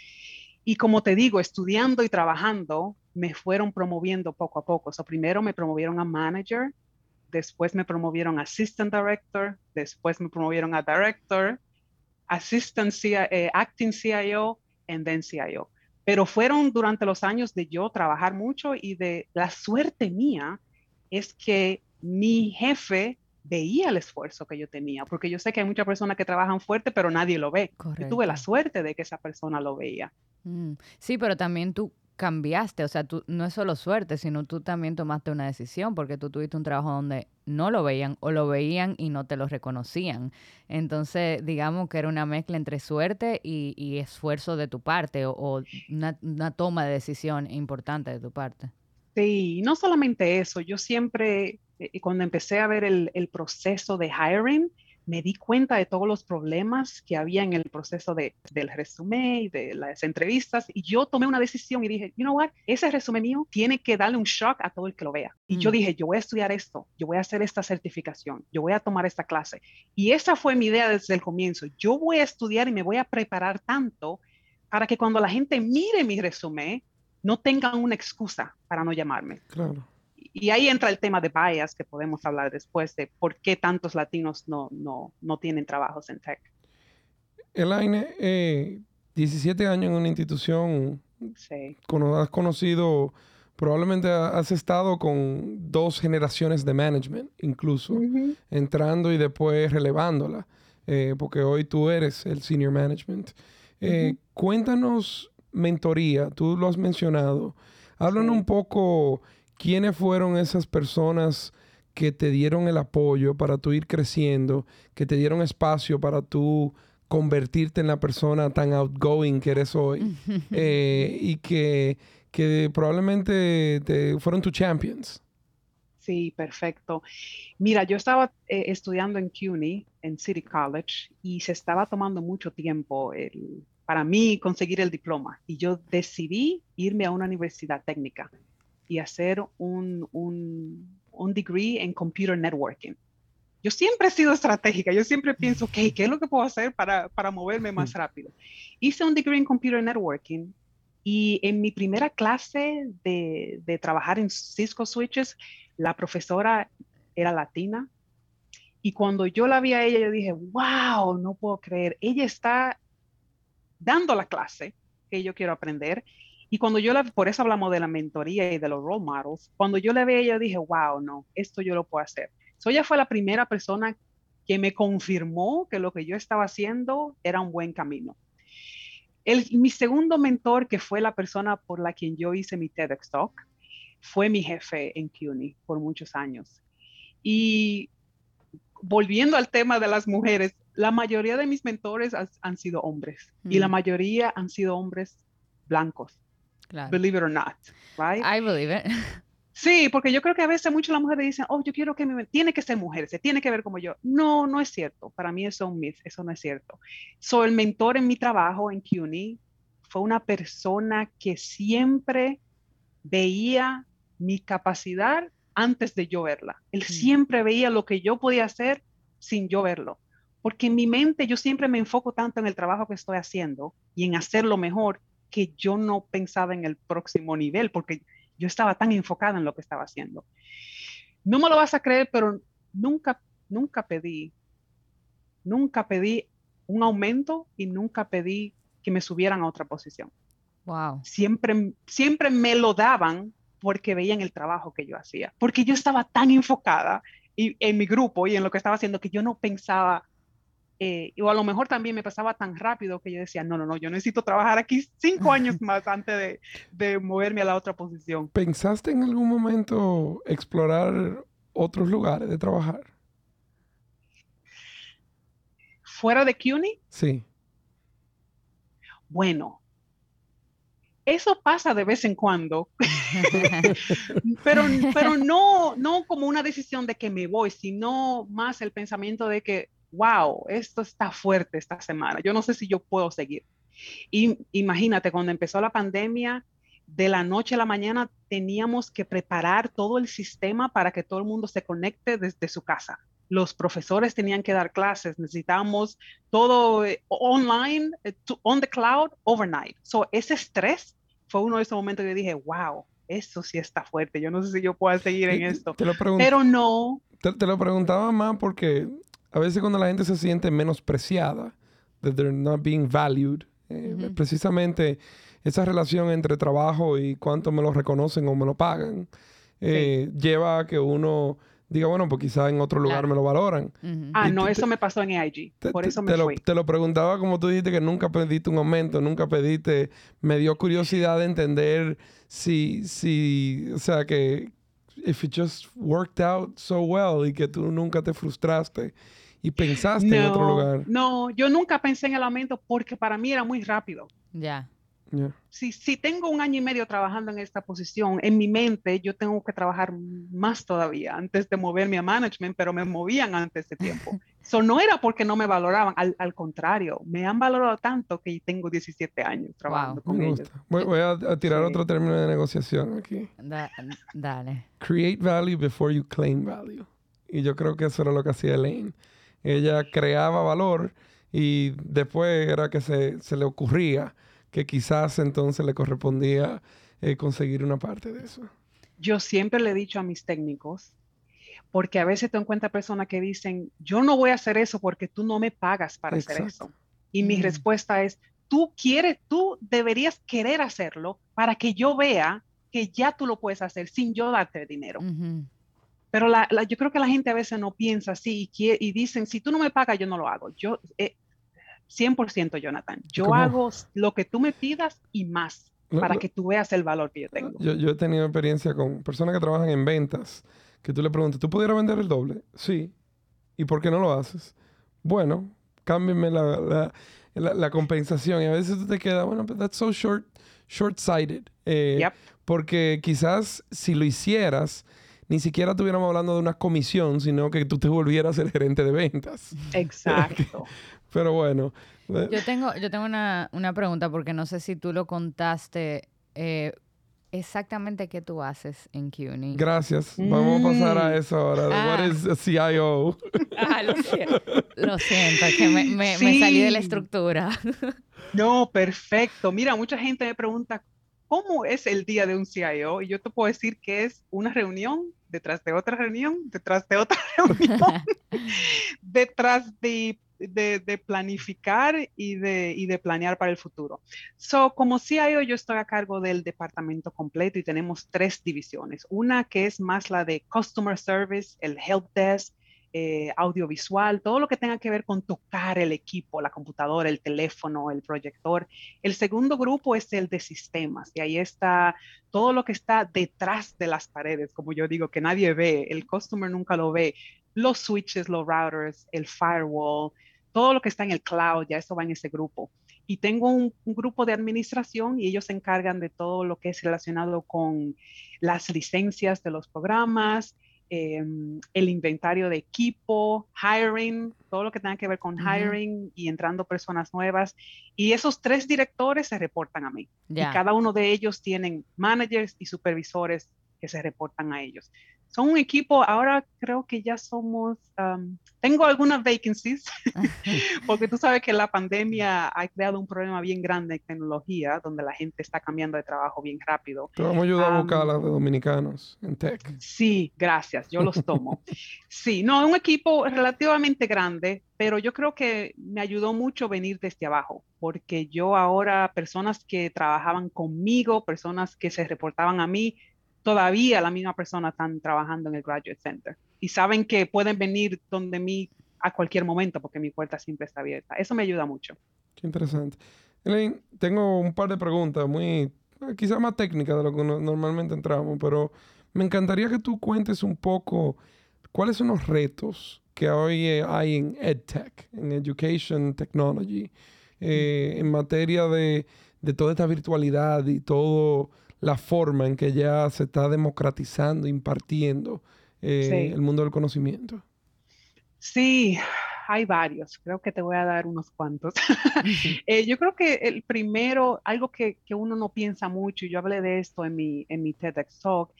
Y como te digo, estudiando y trabajando, me fueron promoviendo poco a poco. So, primero me promovieron a manager, después me promovieron a assistant director, después me promovieron a director, assistant eh, acting CIO, and then CIO. Pero fueron durante los años de yo trabajar mucho y de la suerte mía es que mi jefe veía el esfuerzo que yo tenía, porque yo sé que hay muchas personas que trabajan fuerte, pero nadie lo ve. Yo tuve la suerte de que esa persona lo veía. Mm, sí, pero también tú cambiaste, o sea, tú no es solo suerte, sino tú también tomaste una decisión porque tú tuviste un trabajo donde no lo veían o lo veían y no te lo reconocían. Entonces, digamos que era una mezcla entre suerte y, esfuerzo de tu parte o, una, toma de decisión importante de tu parte. Sí, no solamente eso, yo siempre, eh, cuando empecé a ver el, el proceso de hiring, me di cuenta de todos los problemas que había en el proceso de, del resumen y de las entrevistas y yo tomé una decisión y dije, you know what, ese resumen mío tiene que darle un shock a todo el que lo vea. Y yo mm. dije, yo voy a estudiar esto, yo voy a hacer esta certificación, yo voy a tomar esta clase. Y esa fue mi idea desde el comienzo. Yo voy a estudiar y me voy a preparar tanto para que cuando la gente mire mi resumen, no tengan una excusa para no llamarme. Claro. Y, ahí entra el tema de bias que podemos hablar después de por qué tantos latinos no, no, no tienen trabajos en tech. Elaine, eh, 17 años en una institución, sí. has conocido, probablemente has estado con dos generaciones de management, incluso, entrando y después relevándola, eh, porque hoy tú eres el senior management. Eh, cuéntanos mentoría, tú lo has mencionado. Háblanos un poco quiénes fueron esas personas que te dieron el apoyo para tú ir creciendo, que te dieron espacio para tú convertirte en la persona tan outgoing que eres hoy eh, y que, que probablemente te, fueron tus champions. Sí, perfecto. Mira, yo estaba eh, estudiando en CUNY, en City College, y se estaba tomando mucho tiempo el, para mí conseguir el diploma. Y yo decidí irme a una universidad técnica y hacer un, un, un degree en Computer Networking. Yo siempre he sido estratégica, yo siempre pienso, ok, ¿qué es lo que puedo hacer para, para moverme más rápido? Hice un degree en Computer Networking y en mi primera clase de, de trabajar en Cisco Switches, la profesora era latina. Y cuando yo la vi a ella, yo dije, wow, no puedo creer, ella está dando la clase que yo quiero aprender. Y cuando yo la, por eso hablamos de la mentoría y de los role models, cuando yo la vi yo dije, wow, no, esto yo lo puedo hacer. So ella fue la primera persona que me confirmó que lo que yo estaba haciendo era un buen camino. El, mi segundo mentor, que fue la persona por la quien yo hice mi TEDx Talk, fue mi jefe en CUNY por muchos años. Y volviendo al tema de las mujeres, la mayoría de mis mentores han, sido hombres y la mm. mayoría han sido hombres blancos. Believe it or not, right? I believe it. Sí, porque yo creo que a veces muchas las mujeres dicen, oh, yo quiero que me... Tiene que ser mujer, se tiene que ver como yo. No, no es cierto. Para mí eso es un myth, eso no es cierto. Soy el mentor en mi trabajo en CUNY fue una persona que siempre veía mi capacidad antes de yo verla. Él mm. siempre veía lo que yo podía hacer sin yo verlo porque en mi mente yo siempre me enfoco tanto en el trabajo que estoy haciendo y en hacerlo mejor que yo no pensaba en el próximo nivel, porque yo estaba tan enfocada en lo que estaba haciendo. No me lo vas a creer, pero nunca, nunca pedí, nunca pedí un aumento y nunca pedí que me subieran a otra posición. Wow. Siempre, siempre me lo daban porque veían el trabajo que yo hacía, porque yo estaba tan enfocada y, en mi grupo y en lo que estaba haciendo que yo no pensaba eh, o a lo mejor también me pasaba tan rápido que yo decía, no, no, no, yo necesito trabajar aquí cinco años más antes de, de moverme a la otra posición. ¿Pensaste en algún momento explorar otros lugares de trabajar? ¿Fuera de CUNY? Sí. Bueno, eso pasa de vez en cuando, pero, pero no, no como una decisión de que me voy, sino más el pensamiento de que wow, esto está fuerte esta semana, yo no sé si yo puedo seguir. Y imagínate, cuando empezó la pandemia, de la noche a la mañana teníamos que preparar todo el sistema para que todo el mundo se conecte desde su casa. Los profesores tenían que dar clases, necesitábamos todo eh, online, eh, on the cloud, overnight. So, ese estrés fue uno de esos momentos que dije, wow, eso sí está fuerte. Yo no sé si yo puedo seguir en esto. Pero no. te, lo preguntaba más porque a veces cuando la gente se siente menospreciada, that they're not being valued, eh, precisamente esa relación entre trabajo y cuánto me lo reconocen o me lo pagan, eh, lleva a que uno diga, bueno, pues quizás en otro lugar me lo valoran. Ah, no, eso me pasó en AIG. Por eso me te fui. Lo, te lo preguntaba como tú dijiste que nunca pediste un aumento, nunca pediste. Me dio curiosidad de entender si, si, o sea, que if it just worked out so well y que tú nunca te frustraste y pensaste en otro lugar. No, yo nunca pensé en el aumento porque para mí era muy rápido. Ya. Si, si tengo un año y medio trabajando en esta posición, en mi mente yo tengo que trabajar más todavía antes de moverme a management, pero me movían antes de tiempo. Eso no era porque no me valoraban, al, al, contrario, me han valorado tanto que tengo 17 años trabajando con ellos. Voy, a, tirar otro término de negociación aquí. dale. Create value before you claim value. Y yo creo que eso era lo que hacía Elaine. Ella creaba valor y después era que se, se le ocurría que quizás entonces le correspondía eh, conseguir una parte de eso. Yo siempre le he dicho a mis técnicos, porque a veces te encuentras personas que dicen, yo no voy a hacer eso porque tú no me pagas para hacer eso. Y mi mm. respuesta es, tú quieres, tú deberías querer hacerlo para que yo vea que ya tú lo puedes hacer sin yo darte dinero. Pero yo creo que la gente a veces no piensa así y, dicen, si tú no me pagas, yo no lo hago. Yo, 100% eh, Jonathan, yo hago lo que tú me pidas y más para que tú veas el valor que yo tengo. Yo, yo, he tenido experiencia con personas que trabajan en ventas, que tú le preguntas, ¿tú pudieras vender el doble? Sí. ¿Y por qué no lo haces? Bueno, cámbienme la, la, compensación. Y a veces tú te quedas, bueno, but that's so short, short-sighted. Eh, porque quizás si lo hicieras, ni siquiera estuviéramos hablando de una comisión, sino que tú te volvieras el gerente de ventas. Exacto. Pero bueno. Eh. Yo tengo, yo tengo una, una, pregunta porque no sé si tú lo contaste. Eh, exactamente qué tú haces en CUNY. Gracias. Vamos a pasar a mm. eso ahora. What ah. is a CIO? Ah, lo siento. Lo siento, que me, me, me, salí de la estructura. No, perfecto. Mira, mucha gente me pregunta, ¿cómo es el día de un CIO? Y yo te puedo decir que es una reunión detrás de otra reunión, detrás de otra reunión, detrás de, de, planificar y de, y de planear para el futuro. So, como CIO, yo estoy a cargo del departamento completo y tenemos tres divisiones. Una que es más la de Customer Service, el Help Desk, eh, audiovisual, todo lo que tenga que ver con tocar el equipo, la computadora, el teléfono, el proyector. El segundo grupo es el de sistemas y ahí está todo lo que está detrás de las paredes, como yo digo, que nadie ve, el customer nunca lo ve, los switches, los routers, el firewall, todo lo que está en el cloud, ya eso va en ese grupo. Y tengo un, un, grupo de administración y ellos se encargan de todo lo que es relacionado con las licencias de los programas, Em, el inventario de equipo, hiring, todo lo que tenga que ver con hiring y entrando personas nuevas. Y esos tres directores se reportan a mí. Y cada uno de ellos tienen managers y supervisores que se reportan a ellos son un equipo, ahora creo que ya somos, tengo algunas vacancies, porque tú sabes que la pandemia ha creado un problema bien grande en tecnología, donde la gente está cambiando de trabajo bien rápido. Te vamos a ayudar a buscar a los dominicanos en tech. Sí, gracias, yo los tomo. sí, no, un equipo relativamente grande, pero yo creo que me ayudó mucho venir desde abajo, porque yo ahora, personas que trabajaban conmigo, personas que se reportaban a mí, todavía la misma persona están trabajando en el Graduate Center y saben que pueden venir donde mí a cualquier momento porque mi puerta siempre está abierta. Eso me ayuda mucho. Qué interesante. Elaine, tengo un par de preguntas muy, quizás más técnicas de lo que normalmente entramos, pero me encantaría que tú cuentes un poco cuáles son los retos que hoy eh, hay en EdTech, en Education Technology, eh, en materia de, de toda esta virtualidad y todo la forma en que ya se está democratizando, impartiendo eh, el mundo del conocimiento? Sí, hay varios. Creo que te voy a dar unos cuantos. Eh, yo creo que el primero, algo que, uno no piensa mucho, y yo hablé de esto en mi, en mi TEDx Talk,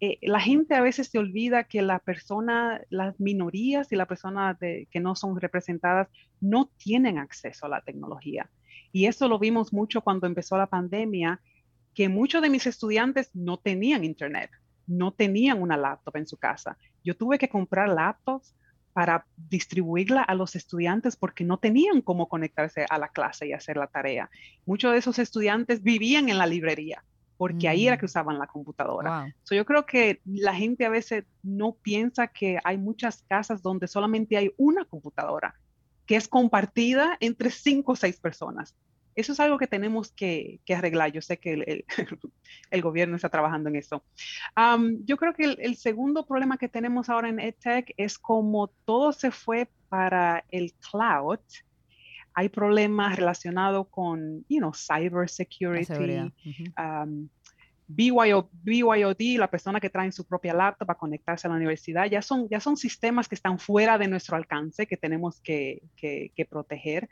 eh, la gente a veces se olvida que la persona, las minorías y las personas que no son representadas no tienen acceso a la tecnología. Y eso lo vimos mucho cuando empezó la pandemia que muchos de mis estudiantes no tenían internet, no tenían una laptop en su casa. Yo tuve que comprar laptops para distribuirla a los estudiantes porque no tenían cómo conectarse a la clase y hacer la tarea. Muchos de esos estudiantes vivían en la librería porque ahí era mm. que usaban la computadora. yo creo que la gente a veces no piensa que hay muchas casas donde solamente hay una computadora que es compartida entre cinco o seis personas. Eso es algo que tenemos que, arreglar. Yo sé que el, gobierno está trabajando en eso. yo creo que el, segundo problema que tenemos ahora en EdTech es como todo se fue para el cloud. Hay problemas relacionados con, you know, cyber security. BYOD, la persona que trae su propia laptop para conectarse a la universidad, ya son, ya son sistemas que están fuera de nuestro alcance que tenemos que, que, que proteger.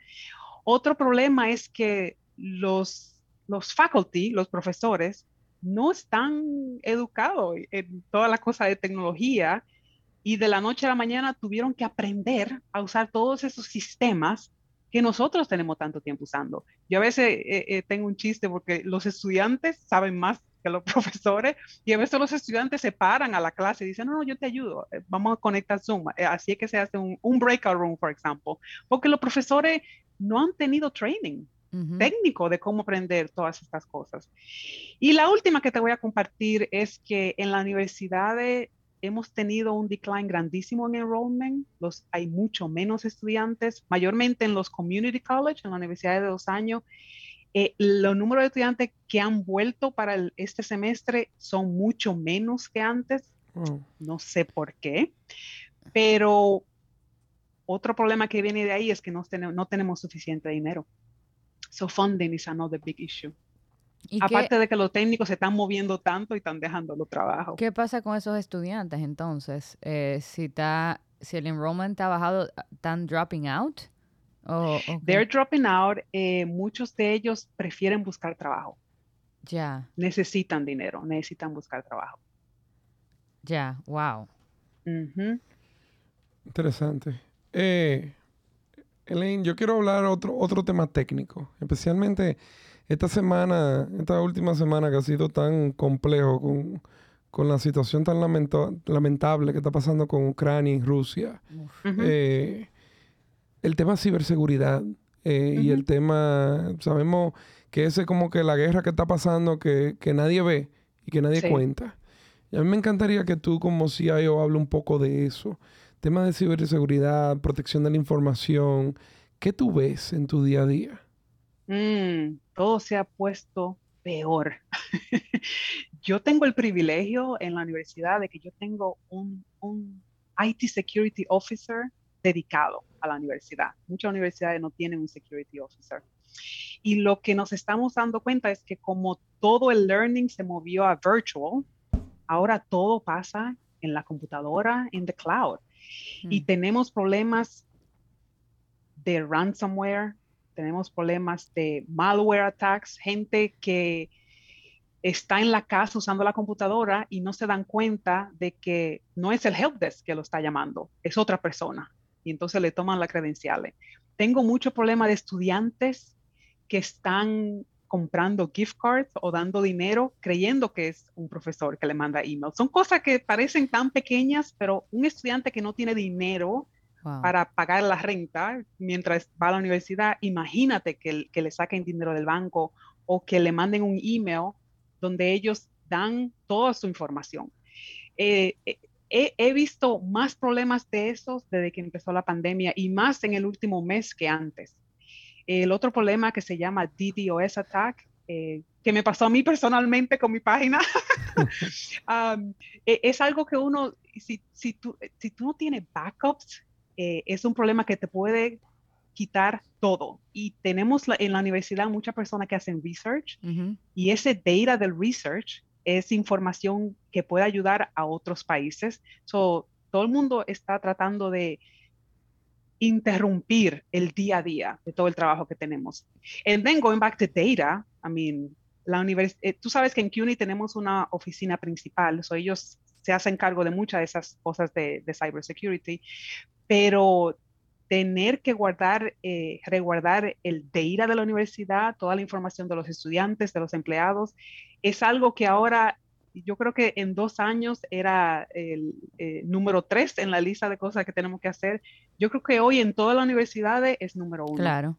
Otro problema es que los, los faculty, los profesores, no están educados en toda la cosa de tecnología y de la noche a la mañana tuvieron que aprender a usar todos esos sistemas que nosotros tenemos tanto tiempo usando. Yo a veces eh, eh, tengo un chiste porque los estudiantes saben más que los profesores y a veces los estudiantes se paran a la clase y dicen, no, no, yo te ayudo, eh, vamos a conectar Zoom. Eh, así es que se hace un, un breakout room, por ejemplo, porque los profesores no han tenido training técnico de cómo aprender todas estas cosas. Y la última que te voy a compartir es que en la universidad hemos tenido un decline grandísimo en enrollment, los, hay mucho menos estudiantes, mayormente en los community college, en la universidad de dos años, eh, los números de estudiantes que han vuelto para este semestre son mucho menos que antes. Mm. No sé por qué, pero otro problema que viene de ahí es que no, tenemos, no tenemos suficiente dinero. So funding is another big issue. Aparte de que los técnicos se están moviendo tanto y están dejando los trabajos. ¿Qué pasa con esos estudiantes entonces? Eh, si, está, si el enrollment ha bajado, ¿están dropping out? Oh, They're dropping out. Eh, muchos de ellos prefieren buscar trabajo. Ya. Necesitan dinero, necesitan buscar trabajo. Ya, wow. Interesante. Eh, Elaine, yo quiero hablar otro, otro tema técnico, especialmente esta semana, esta última semana que ha sido tan complejo con, con la situación tan lamentable que está pasando con Ucrania y Rusia. El tema ciberseguridad eh, y el tema, sabemos que ese es como que la guerra que está pasando que, nadie ve y que nadie cuenta. Y a mí me encantaría que tú como CIO hable un poco de eso. Tema de ciberseguridad, protección de la información. ¿Qué tú ves en tu día a día? Mm, todo se ha puesto peor. yo tengo el privilegio en la universidad de que yo tengo un, un IT Security Officer dedicado a la universidad. Muchas universidades no tienen un security officer. Y lo que nos estamos dando cuenta es que como todo el learning se movió a virtual, ahora todo pasa en la computadora, en the cloud. Y hmm. tenemos problemas de ransomware, tenemos problemas de malware attacks, gente que está en la casa usando la computadora y no se dan cuenta de que no es el helpdesk que lo está llamando, es otra persona y entonces le toman las credenciales. Tengo mucho problema de estudiantes que están comprando gift cards o dando dinero creyendo que es un profesor que le manda email. Son cosas que parecen tan pequeñas, pero un estudiante que no tiene dinero para pagar la renta mientras va a la universidad, imagínate que, que, le saquen dinero del banco o que le manden un email donde ellos dan toda su información. Eh, eh, he, visto más problemas de esos desde que empezó la pandemia y más en el último mes que antes. El otro problema que se llama DDoS attack, eh, que me pasó a mí personalmente con mi página, e, es algo que uno, si, si, tú, si tú no tienes backups, eh, es un problema que te puede quitar todo. Y tenemos en la universidad muchas personas que hacen research y ese data del research es información que puede ayudar a otros países. So, todo el mundo está tratando de interrumpir el día a día de todo el trabajo que tenemos. And then going back to data, I mean, la universidad, eh, tú sabes que en CUNY tenemos una oficina principal, so ellos se hacen cargo de muchas de esas cosas de, de cybersecurity, pero tener que guardar, eh, reguardar el data de la universidad, toda la información de los estudiantes, de los empleados, es algo que ahora yo creo que en dos años era el eh, número tres en la lista de cosas que tenemos que hacer. Yo creo que hoy en todas las universidades es número uno. Claro.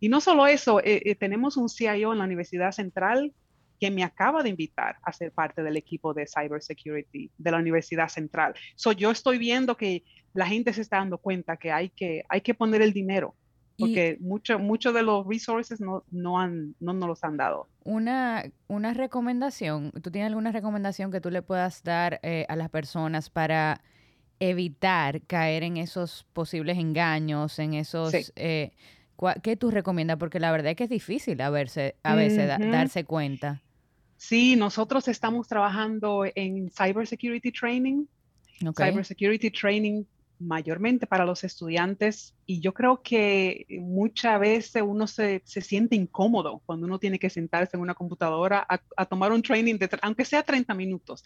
Y no solo eso, eh, tenemos un CIO en la Universidad Central que me acaba de invitar a ser parte del equipo de cybersecurity de la Universidad Central. So, yo estoy viendo que la gente se está dando cuenta que hay que, hay que poner el dinero, porque muchos mucho de los resources no, no, han, no nos los han dado. Una, una recomendación, ¿tú tienes alguna recomendación que tú le puedas dar eh, a las personas para evitar caer en esos posibles engaños, en esos... Eh, ¿Qué tú recomiendas? Porque la verdad es que es difícil a, verse, a veces darse cuenta. Sí, nosotros estamos trabajando en cybersecurity training. Cybersecurity training mayormente para los estudiantes y yo creo que muchas veces uno se, siente incómodo cuando uno tiene que sentarse en una computadora a, tomar un training, de, aunque sea 30 minutos.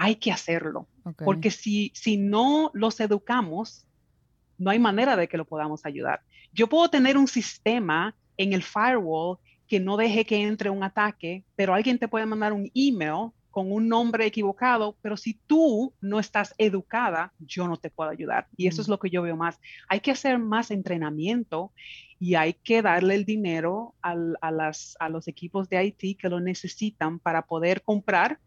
Hay que hacerlo, porque si, si no los educamos, no hay manera de que lo podamos ayudar. Yo puedo tener un sistema en el firewall que no deje que entre un ataque, pero alguien te puede mandar un email con un nombre equivocado, pero si tú no estás educada, yo no te puedo ayudar. Y eso es lo que yo veo más. Hay que hacer más entrenamiento y hay que darle el dinero a, las, a los equipos de IT que lo necesitan para poder comprar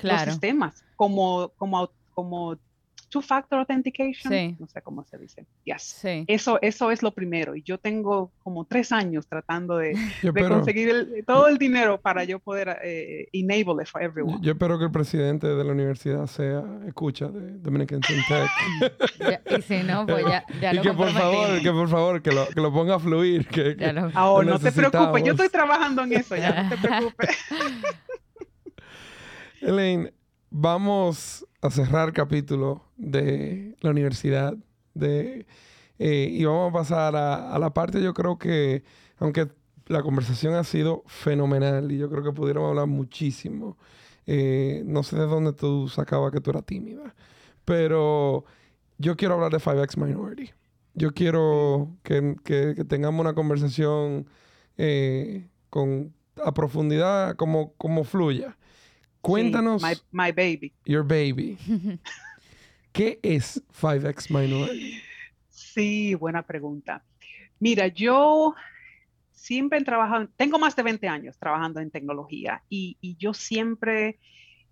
los sistemas como, como, como two-factor authentication, no sé cómo se dice. Yes. Eso, eso es lo primero. Y yo tengo como tres años tratando de, conseguir todo el dinero para yo poder eh, enable it for everyone. Yo, espero que el presidente de la universidad sea escucha de Dominican Tech. y si no, pues ya, ya y que por favor, que por favor, que lo, que lo ponga a fluir. Que, Ahora, no te preocupes, yo estoy trabajando en eso, ya no te preocupes. Elaine, vamos a cerrar capítulo de la universidad. De, eh, y vamos a pasar a, la parte, yo creo que, aunque la conversación ha sido fenomenal y yo creo que pudiéramos hablar muchísimo. Eh, no sé de dónde tú sacabas que tú eras tímida, pero yo quiero hablar de 5X Minority. Yo quiero que, tengamos una conversación eh, con, a profundidad como, como fluya. Cuéntanos. my, baby. Your baby. ¿Qué es 5X Minority? Sí, buena pregunta. Mira, yo siempre he trabajado, tengo más de 20 años trabajando en tecnología y, y, yo siempre,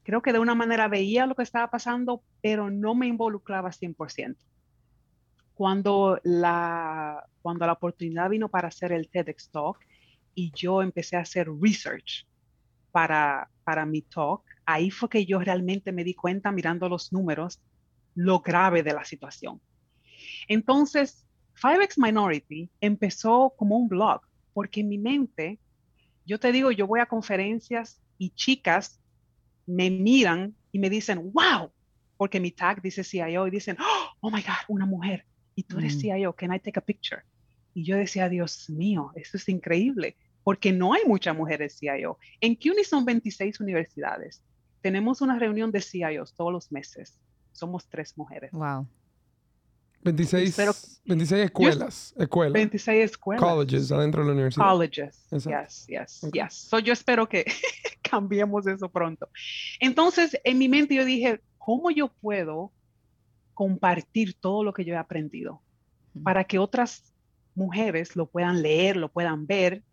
creo que de una manera veía lo que estaba pasando, pero no me involucraba 100%. Cuando la, cuando la oportunidad vino para hacer el TEDx Talk y yo empecé a hacer research para, para mi talk, ahí fue que yo realmente me di cuenta mirando los números lo grave de la situación. Entonces, 5X Minority empezó como un blog, porque en mi mente, yo te digo, yo voy a conferencias y chicas me miran y me dicen, wow, porque mi tag dice CIO y dicen, oh my God, una mujer, y tú eres mm. CIO, can I take a picture? Y yo decía, Dios mío, eso es increíble porque no hay muchas mujeres CIO. En CUNY son 26 universidades. Tenemos una reunión de CIOs todos los meses. Somos tres mujeres. Wow. 26, 26 escuelas, escuelas. 26 escuelas. Colleges adentro de la universidad. Colleges. Yes, yes, yes. So yo espero que cambiemos eso pronto. Entonces, en mi mente yo dije, ¿cómo yo puedo compartir todo lo que yo he aprendido para que otras mujeres lo puedan leer, lo puedan ver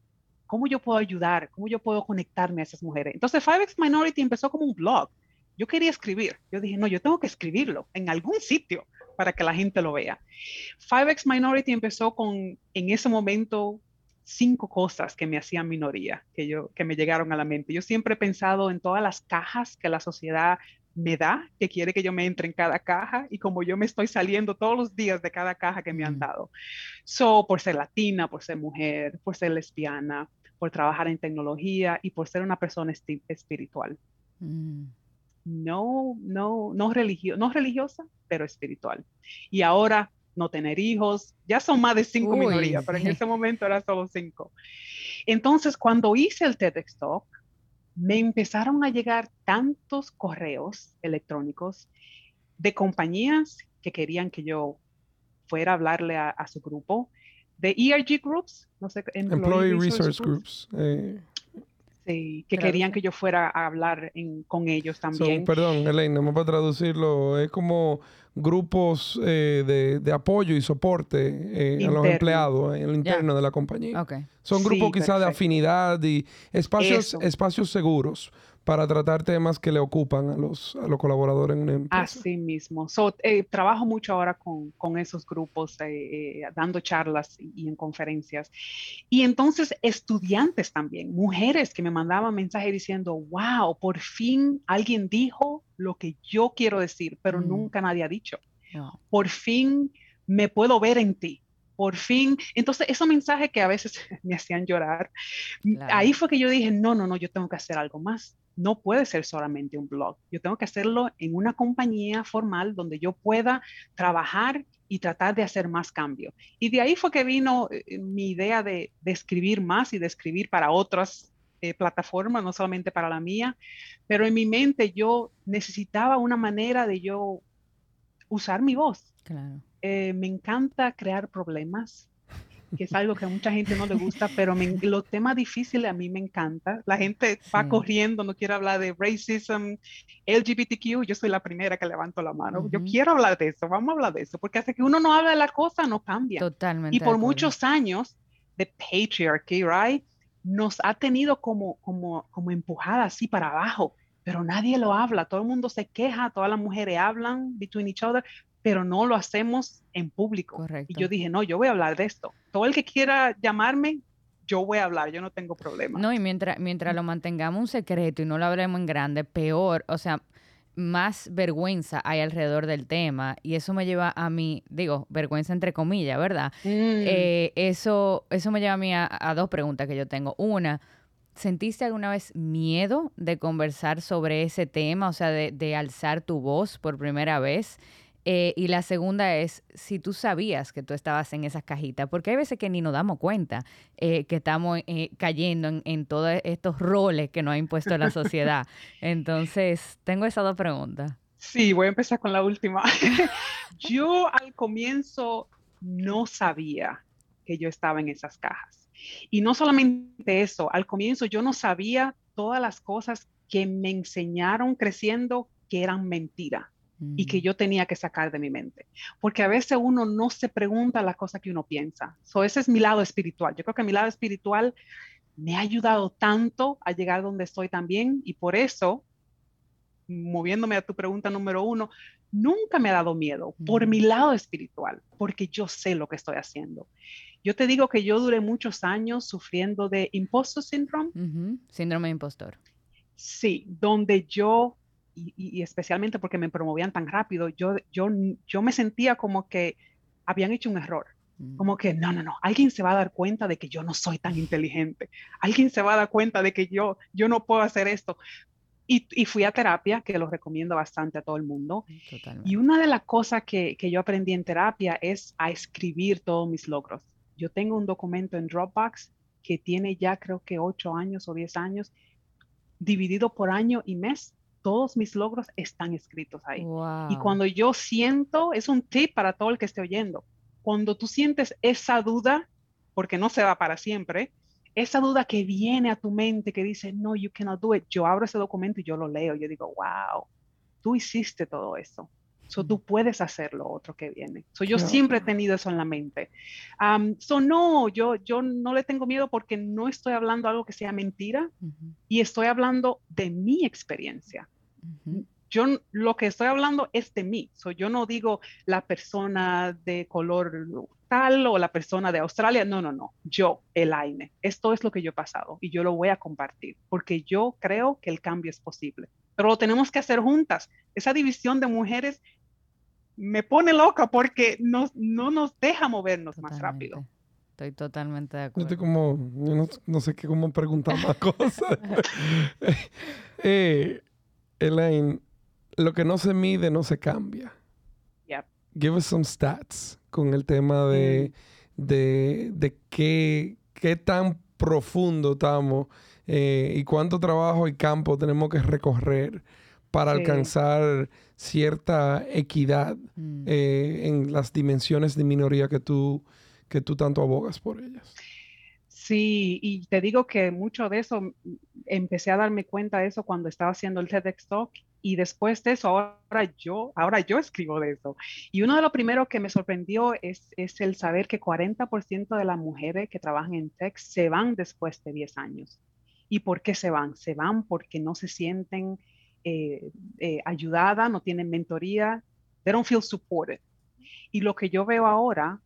¿Cómo yo puedo ayudar? ¿Cómo yo puedo conectarme a esas mujeres? Entonces, 5X Minority empezó como un blog. Yo quería escribir. Yo dije, no, yo tengo que escribirlo en algún sitio para que la gente lo vea. 5X Minority empezó con, en ese momento, cinco cosas que me hacían minoría, que, yo, que me llegaron a la mente. Yo siempre he pensado en todas las cajas que la sociedad me da, que quiere que yo me entre en cada caja y como yo me estoy saliendo todos los días de cada caja que me han dado. So, por ser latina, por ser mujer, por ser lesbiana, por trabajar en tecnología y por ser una persona espiritual. Mm. No, no, no, religio no religiosa, pero espiritual. Y ahora no tener hijos, ya son más de cinco minorías, pero en ese momento era solo cinco. Entonces, cuando hice el TEDx Talk, me empezaron a llegar tantos correos electrónicos de compañías que querían que yo fuera a hablarle a, a su grupo, de ERG Groups, no sé, Employee, Resource, Groups. Eh. sí, que querían que yo fuera a hablar con ellos también. perdón, Elaine, no para traducirlo, es como grupos eh, de, apoyo y soporte eh, a los empleados en el interno de la compañía. Son grupos quizás de afinidad y espacios, espacios seguros para tratar temas que le ocupan a los, a los colaboradores en una empresa. Así mismo. Eh, trabajo mucho ahora con, con esos grupos, eh, eh, dando charlas y, en conferencias. Y entonces estudiantes también, mujeres que me mandaban mensajes diciendo, wow, por fin alguien dijo lo que yo quiero decir, pero mm. nunca nadie ha dicho. Por fin me puedo ver en ti por fin. Entonces, esos mensajes que a veces me hacían llorar, ahí fue que yo dije, no, no, no, yo tengo que hacer algo más. No puede ser solamente un blog. Yo tengo que hacerlo en una compañía formal donde yo pueda trabajar y tratar de hacer más cambio. Y de ahí fue que vino eh, mi idea de, escribir más y de escribir para otras eh, plataformas, no solamente para la mía, pero en mi mente yo necesitaba una manera de yo usar mi voz. Claro. Eh, me encanta crear problemas que es algo que a mucha gente no le gusta, pero los temas difíciles a mí me encanta. La gente va corriendo, no quiere hablar de racism, LGBTQ, yo soy la primera que levanto la mano. Yo quiero hablar de eso, vamos a hablar de eso, porque hace que uno no habla de la cosa, no cambia. Totalmente. Y por muchos años de patriarchy, right, nos ha tenido como, como, como empujada así para abajo pero nadie lo habla, todo el mundo se queja, todas las mujeres hablan between each other, pero no lo hacemos en público. Y yo dije, no, yo voy a hablar de esto. Todo el que quiera llamarme, yo voy a hablar, yo no tengo problema. No, y mientras, mientras lo mantengamos un secreto y no lo hablemos en grande, peor, o sea, más vergüenza hay alrededor del tema y eso me lleva a mí, digo, vergüenza entre comillas, ¿verdad? Mm. Eh, eso, eso me lleva a mí a, dos preguntas que yo tengo. Una, ¿sentiste alguna vez miedo de conversar sobre ese tema, o sea, de, de alzar tu voz por primera vez? Eh, y la segunda es si tú sabías que tú estabas en esas cajitas, porque hay veces que ni nos damos cuenta eh, que estamos eh, cayendo en, todos estos roles que nos ha impuesto la sociedad. Entonces, tengo esas dos preguntas. Sí, voy a empezar con la última. yo al comienzo no sabía que yo estaba en esas cajas. Y no solamente eso, al comienzo yo no sabía todas las cosas que me enseñaron creciendo que eran mentiras y que mm. yo tenía que sacar de mi mente. Porque a veces uno no se pregunta las cosas que uno piensa. So, ese es mi lado espiritual. Yo creo que mi lado espiritual me ha ayudado tanto a llegar donde estoy también y por eso, moviéndome a tu pregunta número uno, nunca me ha dado miedo por mi mm. lado espiritual, porque yo sé lo que estoy haciendo. Yo te digo que yo duré muchos años sufriendo de impostor syndrome. Síndrome de impostor. Sí, donde yo y, especialmente porque me promovían tan rápido, yo, yo, yo me sentía como que habían hecho un error. Mm. Como que, no, no, no, alguien se va a dar cuenta de que yo no soy tan inteligente. Alguien se va a dar cuenta de que yo, yo no puedo hacer esto. Y, y fui a terapia, que lo recomiendo bastante a todo el mundo. Y una de las cosas que, que yo aprendí en terapia es a escribir todos mis logros. Yo tengo un documento en Dropbox que tiene ya creo que ocho años o diez años, dividido por año y mes todos mis logros están escritos ahí. Y cuando yo siento, es un tip para todo el que esté oyendo, cuando tú sientes esa duda, porque no se va para siempre, esa duda que viene a tu mente que dice, no, you cannot do it, yo abro ese documento y yo lo leo, yo digo, wow, tú hiciste todo eso. So, tú puedes hacer lo otro que viene. So, yo siempre he tenido eso en la mente. so, no, yo, yo no le tengo miedo porque no estoy hablando algo que sea mentira y estoy hablando de mi experiencia. Yo lo que estoy hablando es de mí. So, yo no digo la persona de color tal o la persona de Australia. No, no, no. Yo, el AINE. Esto es lo que yo he pasado y yo lo voy a compartir porque yo creo que el cambio es posible. Pero lo tenemos que hacer juntas. Esa división de mujeres me pone loca porque no, no nos deja movernos más rápido. Estoy totalmente de acuerdo. como, no, sé qué cómo preguntar más cosas. eh, Elaine, lo que no se mide no se cambia. Yep. Give us some stats con el tema de, mm. de, de qué, qué, tan profundo estamos eh, y cuánto trabajo y campo tenemos que recorrer para alcanzar cierta equidad mm. eh, en las dimensiones de minoría que tú, que tú tanto abogas por ellas. Sí, y te digo que mucho de eso, mm, empecé a darme cuenta de eso cuando estaba haciendo el TEDx Talk y después de eso, ahora yo, ahora yo escribo de eso. Y uno de los primeros que me sorprendió es, es el saber que 40% de las mujeres que trabajan en tech se van después de 10 años. ¿Y por qué se van? Se van porque no se sienten eh, eh, ayudada, no tienen mentoría, they don't feel supported. Y lo que yo veo ahora,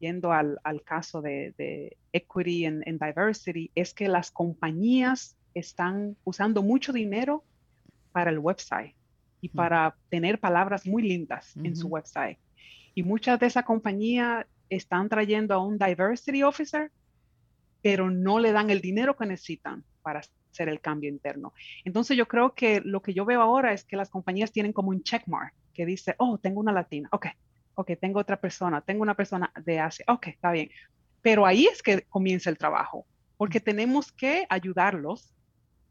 yendo al, al caso de, de equity and, diversity, es que las compañías están usando mucho dinero para el website y para tener palabras muy lindas en su website. Y muchas de esas compañías están trayendo a un diversity officer, pero no le dan el dinero que necesitan para ser el cambio interno. Entonces yo creo que lo que yo veo ahora es que las compañías tienen como un checkmark que dice, oh, tengo una latina, ok, ok, tengo otra persona, tengo una persona de Asia, ok, está bien. Pero ahí es que comienza el trabajo, porque tenemos que ayudarlos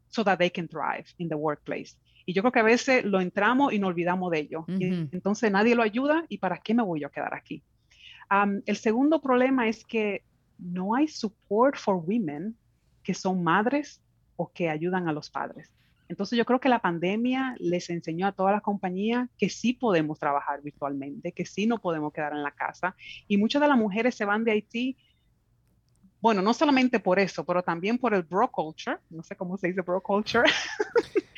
so that they can thrive in the workplace. Y yo creo que a veces lo entramos y nos olvidamos de ello. Entonces nadie lo ayuda y ¿para qué me voy a quedar aquí? el segundo problema es que no hay support for women que son madres o que ayudan a los padres. Entonces yo creo que la pandemia les enseñó a todas las compañías que sí podemos trabajar virtualmente, que sí no podemos quedar en la casa. Y muchas de las mujeres se van de Haití, bueno, no solamente por eso, pero también por el bro culture. No sé cómo se dice bro culture.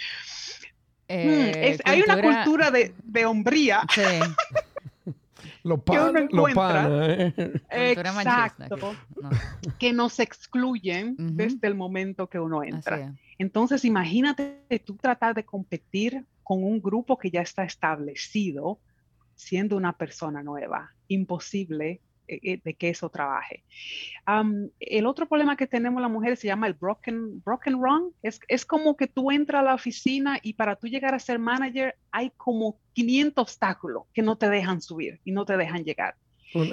Eh, hmm, hay una cultura de, de hombría. Sí. Lo pan, lo pan, Exacto. Que nos excluyen desde el momento que uno entra. Entonces, imagínate tú tratar de competir con un grupo que ya está establecido siendo una persona nueva. Imposible eh, eh, de que eso trabaje. el otro problema que tenemos las mujeres se llama el broken, broken run. Es, es como que tú entras a la oficina y para tú llegar a ser manager hay como 500 obstáculos que no te dejan subir y no te dejan llegar.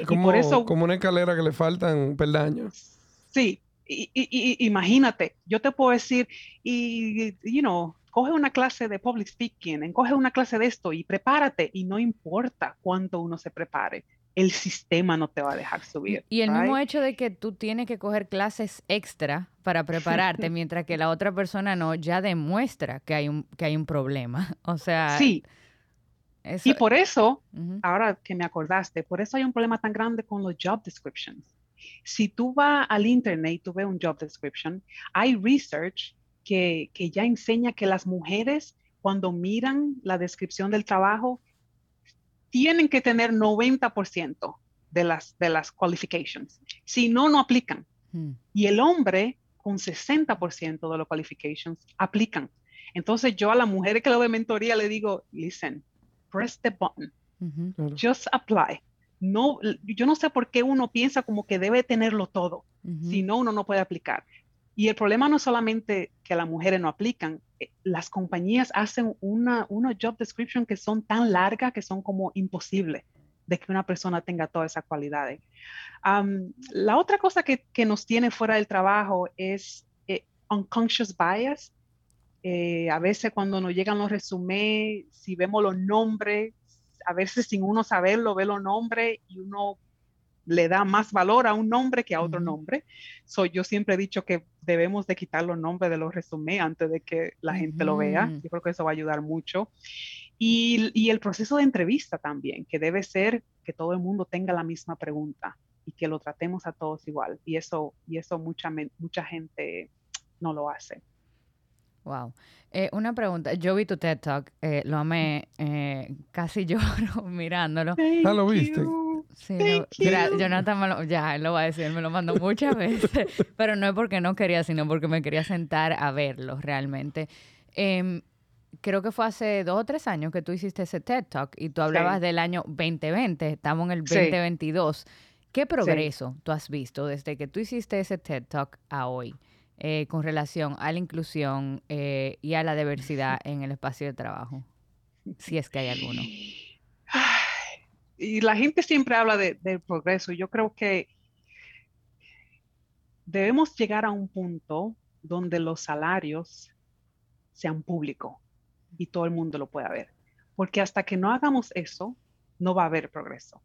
Como, por eso, como una escalera que le faltan peldaños. Sí, y, imagínate, yo te puedo decir, y, you know, coge una clase de public speaking, coge una clase de esto y prepárate, y no importa cuánto uno se prepare el sistema no te va a dejar subir. Y el mismo hecho de que tú tienes que coger clases extra para prepararte, mientras que la otra persona no, ya demuestra que hay un, que hay un problema. O sea... Sí. Y por eso, ahora que me acordaste, por eso hay un problema tan grande con los job descriptions. Si tú vas al internet y tú ves un job description, hay research que, que ya enseña que las mujeres cuando miran la descripción del trabajo tienen que tener 90% de las, de las qualifications. Si no, no aplican. Hmm. Y el hombre, con 60% de los qualifications, aplican. Entonces yo a la mujer que lo de mentoría le digo, listen, press the button, just apply. No, yo no sé por qué uno piensa como que debe tenerlo todo, si no, uno no puede aplicar. Y el problema no es solamente que las mujeres no aplican, eh, las compañías hacen una, una job description que son tan largas que son como imposibles de que una persona tenga todas esas cualidades. la otra cosa que, que, nos tiene fuera del trabajo es eh, unconscious bias. Eh, a veces cuando nos llegan los resumés, si vemos los nombres, a veces sin uno saberlo, ve los nombres y uno le da más valor a un nombre que a otro nombre. soy yo siempre he dicho que debemos de quitar los nombres de los resumés antes de que la gente lo vea. Yo creo que eso va a ayudar mucho. Y, y, el proceso de entrevista también, que debe ser que todo el mundo tenga la misma pregunta y que lo tratemos a todos igual. Y eso, y eso mucha, mucha gente no lo hace. Wow. Eh, una pregunta. Yo vi tu TED Talk, eh, lo amé, eh, casi lloro mirándolo. ¿Ah, lo viste? Sí, Jonathan me lo, ya, él lo va a decir, me lo mandó muchas veces, pero no es porque no quería, sino porque me quería sentar a verlo realmente. Em, creo que fue hace dos o tres años que tú hiciste ese TED Talk y tú hablabas del año 2020, estamos en el 2022. ¿Qué progreso tú has visto desde que tú hiciste ese TED Talk a hoy eh, con relación a la inclusión eh, y a la diversidad en el espacio de trabajo? Si es que hay alguno y la gente siempre habla de, del progreso. Yo creo que debemos llegar a un punto donde los salarios sean públicos y todo el mundo lo pueda ver. Porque hasta que no hagamos eso, no va a haber progreso.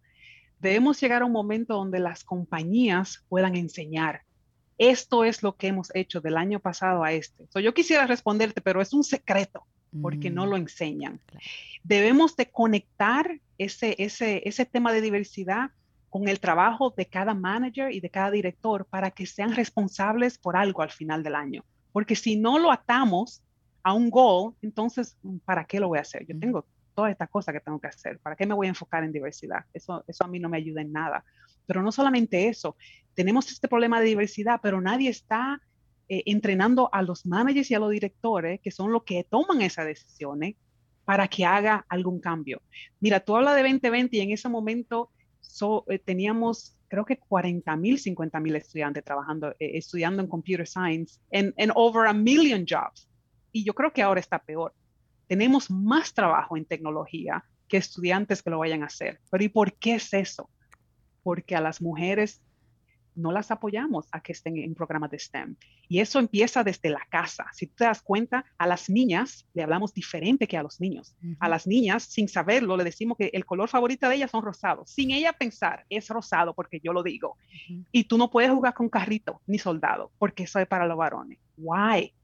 Debemos llegar a un momento donde las compañías puedan enseñar. Esto es lo que hemos hecho del año pasado a este. yo quisiera responderte, pero es un secreto porque no mm. lo enseñan. Debemos de conectar ese, ese, ese tema de diversidad con el trabajo de cada manager y de cada director para que sean responsables por algo al final del año. Porque si no lo atamos a un goal, entonces, ¿para qué lo voy a hacer? Yo tengo todas estas cosas que tengo que hacer. ¿Para qué me voy a enfocar en diversidad? Eso, eso a mí no me ayuda en nada. Pero no solamente eso, tenemos este problema de diversidad, pero nadie está eh, entrenando a los managers y a los directores, que son los que toman esas decisiones, para que haga algún cambio. Mira, tú hablas de 2020 y en ese momento eh, teníamos creo que 40 mil, 50 mil estudiantes trabajando, eh, estudiando en computer science, en, en over a million jobs. Y yo creo que ahora está peor. Tenemos más trabajo en tecnología que estudiantes que lo vayan a hacer. Pero ¿y por qué es eso? Porque a las mujeres no las apoyamos a que estén en programas de STEM. Y eso empieza desde la casa. Si tú te das cuenta, a las niñas le hablamos diferente que a los niños. A las niñas, sin saberlo, le decimos que el color favorito de ellas son rosados. Sin ella pensar, es rosado porque yo lo digo. Y tú no puedes jugar con carrito ni soldado porque eso es para los varones. Why?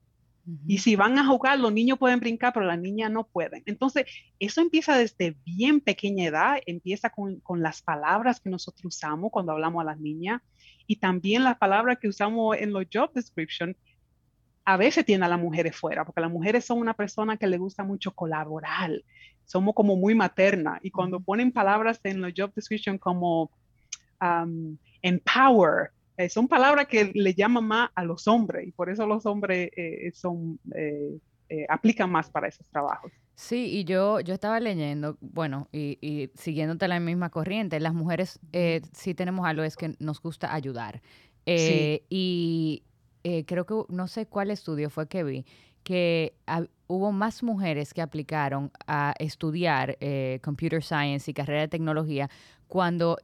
Y si van a jugar, los niños pueden brincar, pero las niñas no pueden. Entonces, eso empieza desde bien pequeña edad, empieza con, con las palabras que nosotros usamos cuando hablamos a las niñas y también las palabras que usamos en los job description a veces tienen a las mujeres fuera, porque las mujeres son una persona que le gusta mucho colaborar, somos como muy materna. Y cuando ponen palabras en los job description como um, empower, eh, son palabras que le llaman más a los hombres y por eso los hombres eh, son, eh, aplican más para esos trabajos. Sí, y yo, yo estaba leyendo, bueno, y, y siguiéndote la misma corriente, las mujeres eh, sí tenemos algo, es que nos gusta ayudar. Eh, y eh, creo que, no sé cuál estudio fue que vi, que hubo más mujeres que aplicaron a estudiar computer science y carrera de tecnología cuando,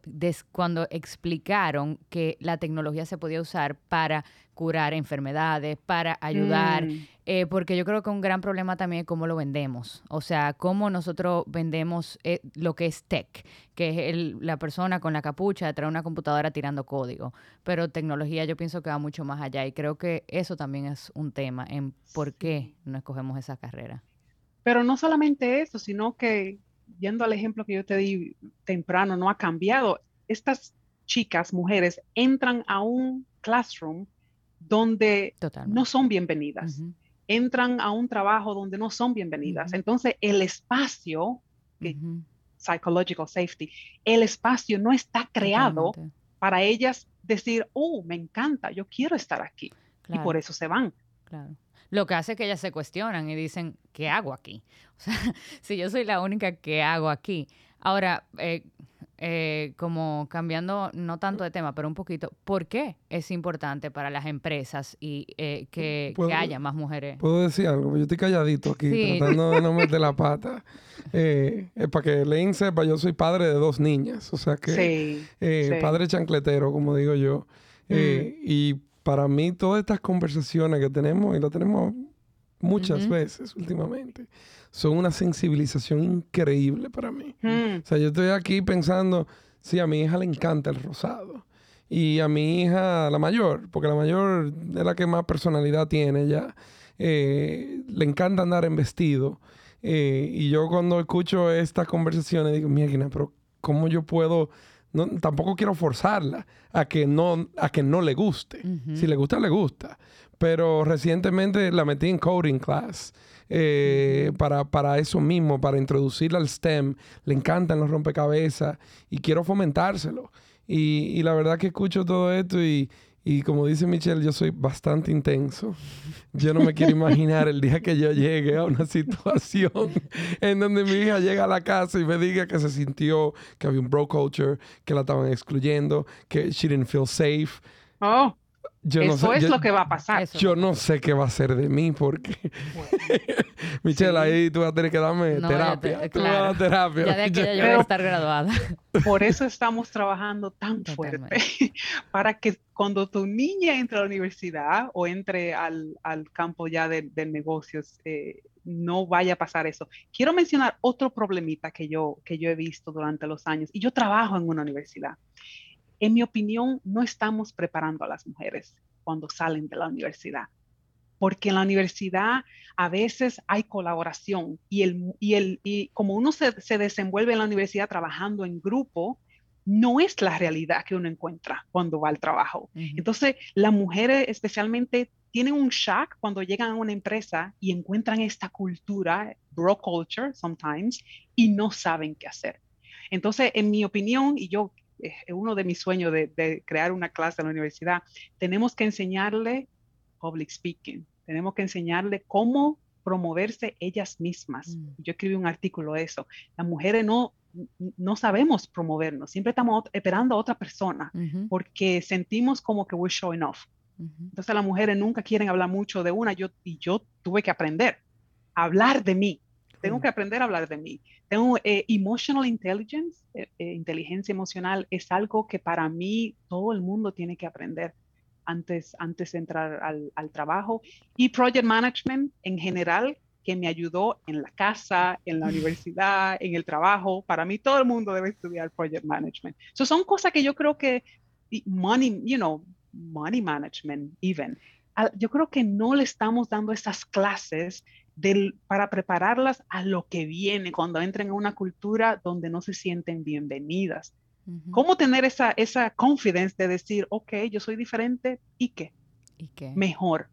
cuando explicaron que la tecnología se podía usar para curar enfermedades, para ayudar, mm. eh, porque yo creo que un gran problema también es cómo lo vendemos, o sea, cómo nosotros vendemos eh, lo que es tech, que es la persona con la capucha detrás de una computadora tirando código, pero tecnología yo pienso que va mucho más allá y creo que eso también es un tema en por qué no escogemos esa carrera. Pero no solamente eso, sino que, yendo al ejemplo que yo te di temprano, no ha cambiado. Estas chicas, mujeres, entran a un classroom donde no son bienvenidas. Entran a un trabajo donde no son bienvenidas. Entonces, el espacio, psychological safety, el espacio no está creado para ellas decir, oh, me encanta, yo quiero estar aquí. Y por eso se van. Claro. Lo que hace que ellas se cuestionan y dicen, ¿qué hago aquí? O sea, si yo soy la única que hago aquí. Ahora, eh, eh, como cambiando no tanto de tema, pero un poquito, ¿por qué es importante para las empresas y eh, que, haya más mujeres? Puedo decir algo, yo estoy calladito aquí, tratando de no meter la pata. Eh, para que Lane sepa, yo soy padre de dos niñas, o sea que padre chancletero, como digo yo. Mm. Y para mí todas estas conversaciones que tenemos, y lo tenemos muchas veces últimamente, son una sensibilización increíble para mí. Hmm. O sea, yo estoy aquí pensando, sí, a mi hija le encanta el rosado. Y a mi hija, la mayor, porque la mayor es la que más personalidad tiene ya, eh, le encanta andar en vestido. Eh, y yo cuando escucho estas conversaciones digo, mira, pero ¿cómo yo puedo...? No, tampoco quiero forzarla a que no, a que no le guste. Si le gusta, le gusta. Pero recientemente la metí en coding class. Eh, para, para, eso mismo, para introducirla al STEM. Le encantan los rompecabezas y quiero fomentárselo. Y, y la verdad que escucho todo esto y, y como dice Michelle, yo soy bastante intenso. Yo no me quiero imaginar el día que yo llegue a una situación en donde mi hija llega a la casa y me diga que se sintió que había un bro culture, que la estaban excluyendo, que she didn't feel safe. Oh. Eso es lo que va a pasar. Yo no sé qué va a ser de mí porque... Michelle, ahí tú vas a tener que darme terapia. tú vas a dar terapia. Ya de aquí ya yo voy a estar graduada. Por eso estamos trabajando tan fuerte. para que cuando tu niña entre a la universidad o entre al, al campo ya de, negocios, eh, no vaya a pasar eso. Quiero mencionar otro problemita que yo, que yo he visto durante los años. Y yo trabajo en una universidad en mi opinión, no estamos preparando a las mujeres cuando salen de la universidad, porque en la universidad a veces hay colaboración y, el, y, el, y como uno se, se desenvuelve en la universidad trabajando en grupo, no es la realidad que uno encuentra cuando va al trabajo. Entonces, las mujeres especialmente tienen un shock cuando llegan a una empresa y encuentran esta cultura, bro culture sometimes, y no saben qué hacer. Entonces, en mi opinión, y yo es uno de mis sueños de, crear una clase en la universidad, tenemos que enseñarle public speaking, tenemos que enseñarle cómo promoverse ellas mismas. Mm. Yo escribí un artículo de eso. Las mujeres no, no sabemos promovernos, siempre estamos esperando a otra persona porque sentimos como que we're showing off. Entonces las mujeres nunca quieren hablar mucho de una yo, y yo tuve que aprender a hablar de mí, tengo que aprender a hablar de mí. Tengo eh, emotional intelligence, eh, eh, inteligencia emocional, es algo que para mí todo el mundo tiene que aprender antes, antes de entrar al, al trabajo. Y project management en general, que me ayudó en la casa, en la universidad, en el trabajo. Para mí todo el mundo debe estudiar project management. So son cosas que yo creo que money, you know, money management even. Yo creo que no le estamos dando estas clases del, para prepararlas a lo que viene cuando entren a una cultura donde no se sienten bienvenidas. ¿Cómo tener esa, esa confidence de decir, ok, yo soy diferente y qué? ¿Y qué? Mejor,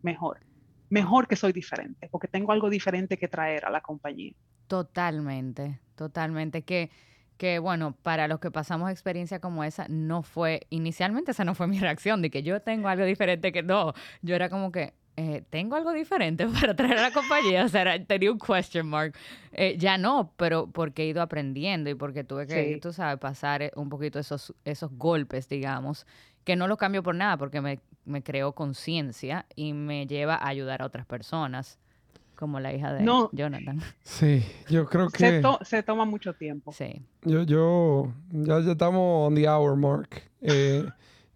mejor. Mejor que soy diferente, porque tengo algo diferente que traer a la compañía. Totalmente, totalmente. Que, que bueno, para los que pasamos experiencia como esa, no fue, inicialmente esa no fue mi reacción, de que yo tengo algo diferente que no. Yo era como que, eh, tengo algo diferente para traer a la compañía. O sea, tenía un question mark. Eh, ya no, pero porque he ido aprendiendo y porque tuve que, tú sabes, pasar eh, un poquito esos, esos golpes, digamos, que no lo cambio por nada porque me, me creó conciencia y me lleva a ayudar a otras personas, como la hija de Jonathan. Sí, yo creo que... Se, toma mucho tiempo. Sí. Yo, yo, ya, ya estamos on the hour mark. Eh,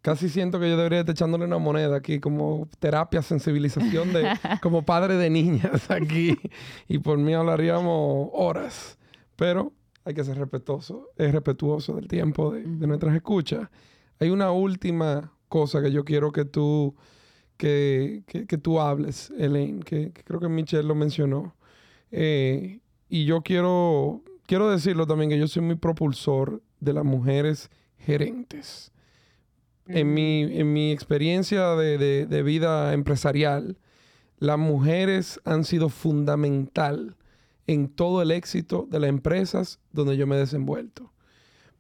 Casi siento que yo debería estar echándole una moneda aquí, como terapia, sensibilización de, como padre de niñas aquí. Y por mí hablaríamos horas. Pero hay que ser respetuoso, es respetuoso del tiempo de, nuestras escuchas. Hay una última cosa que yo quiero que tú, que, que, tú hables, Elaine, que, creo que Michelle lo mencionó. Eh, y yo quiero, quiero decirlo también que yo soy muy propulsor de las mujeres gerentes en, mi, en mi experiencia de, vida empresarial, las mujeres han sido fundamental en todo el éxito de las empresas donde yo me he desenvuelto.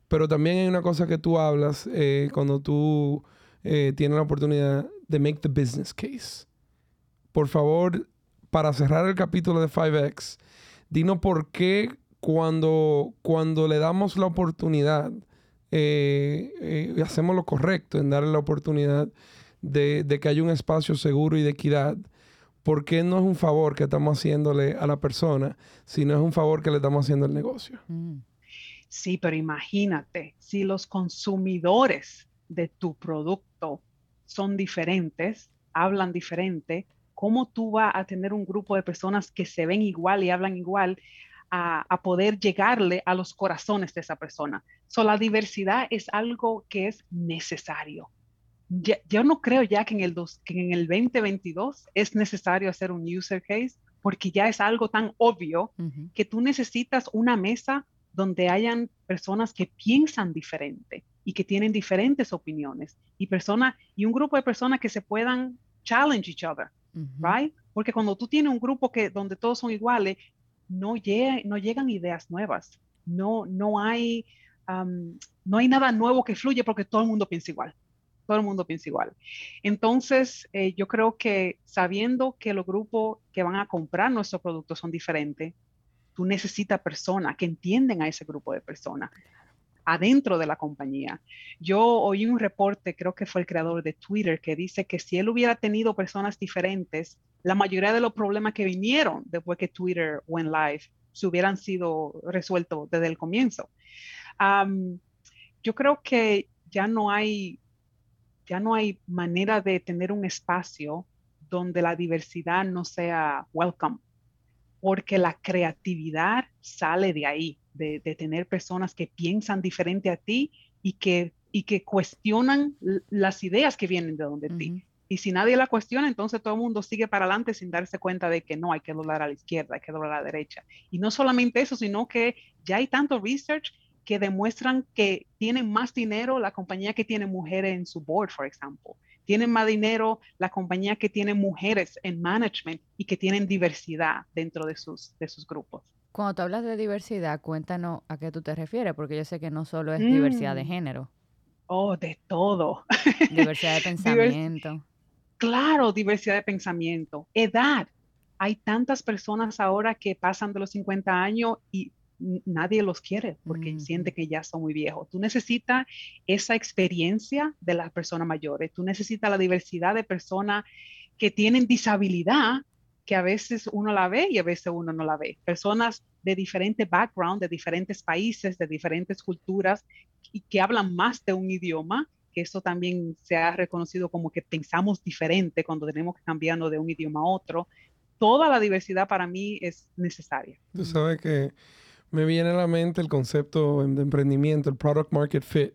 Pero también hay una cosa que tú hablas eh, cuando tú eh, tienes la oportunidad de make the business case. Por favor, para cerrar el capítulo de 5X, dinos por qué cuando, cuando le damos la oportunidad eh, eh, hacemos lo correcto en darle la oportunidad de, que haya un espacio seguro y de equidad, porque no es un favor que estamos haciéndole a la persona, sino es un favor que le estamos haciendo al negocio. Mm. Sí, pero imagínate, si los consumidores de tu producto son diferentes, hablan diferente, ¿cómo tú vas a tener un grupo de personas que se ven igual y hablan igual a, poder llegarle a los corazones de esa persona. So, la diversidad es algo que es necesario. yo no creo ya que en, el que en el 2022 es necesario hacer un user case porque ya es algo tan obvio que tú necesitas una mesa donde hayan personas que piensan diferente y que tienen diferentes opiniones y persona y un grupo de personas que se puedan challenge each other, right? Porque cuando tú tienes un grupo que donde todos son iguales, no, llegan ideas nuevas, no, no, hay, no hay nada nuevo que fluye porque todo el mundo piensa igual. Todo el mundo piensa igual. Entonces, eh, yo creo que sabiendo que los grupos que van a comprar nuestros productos son diferentes, tú necesitas personas que entienden a ese grupo de personas adentro de la compañía. Yo oí un reporte, creo que fue el creador de Twitter, que dice que si él hubiera tenido personas diferentes, la mayoría de los problemas que vinieron después que Twitter went live se hubieran sido resueltos desde el comienzo. yo creo que ya no hay ya no hay manera de tener un espacio donde la diversidad no sea welcome, porque la creatividad sale de ahí, de, tener personas que piensan diferente a ti y que, y que cuestionan las ideas que vienen de donde ti. Y si nadie la cuestiona, entonces todo el mundo sigue para adelante sin darse cuenta de que no, hay que doblar a la izquierda, hay que doblar a la derecha. Y no solamente eso, sino que ya hay tanto research que demuestran que tienen más dinero la compañía que tiene mujeres en su board, por ejemplo. Tienen más dinero la compañía que tiene mujeres en management y que tienen diversidad dentro de sus, de sus grupos. Cuando tú hablas de diversidad, cuéntanos a qué tú te refieres, porque yo sé que no solo es diversidad de mm. género. Oh, de todo. Diversidad de pensamiento. Claro, diversidad de pensamiento. Edad. Hay tantas personas ahora que pasan de los 50 años y nadie los quiere porque siente que ya son muy viejos. Tú necesitas esa experiencia de las personas mayores. Tú necesitas la diversidad de personas que tienen disabilidad que a veces uno la ve y a veces uno no la ve. Personas de diferente background, de diferentes países, de diferentes culturas y que hablan más de un idioma, que eso también se ha reconocido como que pensamos diferente cuando tenemos que cambiarnos de un idioma a otro. Toda la diversidad para mí es necesaria. Tú sabes que me viene a la mente el concepto de emprendimiento, el product market fit,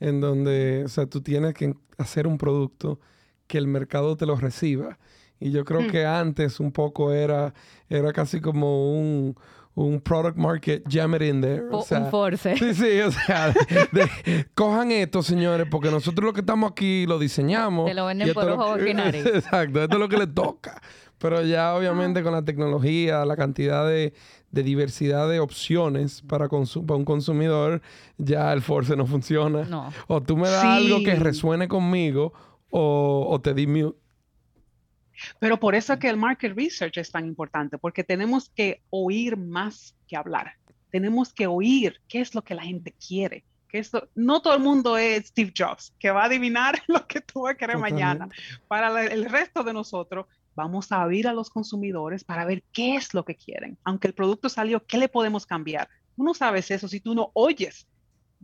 en donde, o sea, tú tienes que hacer un producto que el mercado te lo reciba. Y yo creo mm. que antes un poco era, era casi como un, un product market, jam it in there. O, sea, un force. Sí, sí, o sea, cojan esto, señores, porque nosotros lo que estamos aquí lo diseñamos. Te lo venden por ojo Exacto, esto es lo que le toca. Pero ya obviamente con la tecnología, la cantidad de, diversidad de opciones para, para, un consumidor, ya el force no funciona. No. O tú me das algo que resuene conmigo o, o te di mute. Pero por eso es que el market research es tan importante, porque tenemos que oír más que hablar. Tenemos que oír qué es lo que la gente quiere. Que esto, no todo el mundo es Steve Jobs, que va a adivinar lo que tú vas a querer mañana. Para el resto de nosotros, vamos a oír a los consumidores para ver qué es lo que quieren. Aunque el producto salió, ¿qué le podemos cambiar? Tú no sabes eso si tú no oyes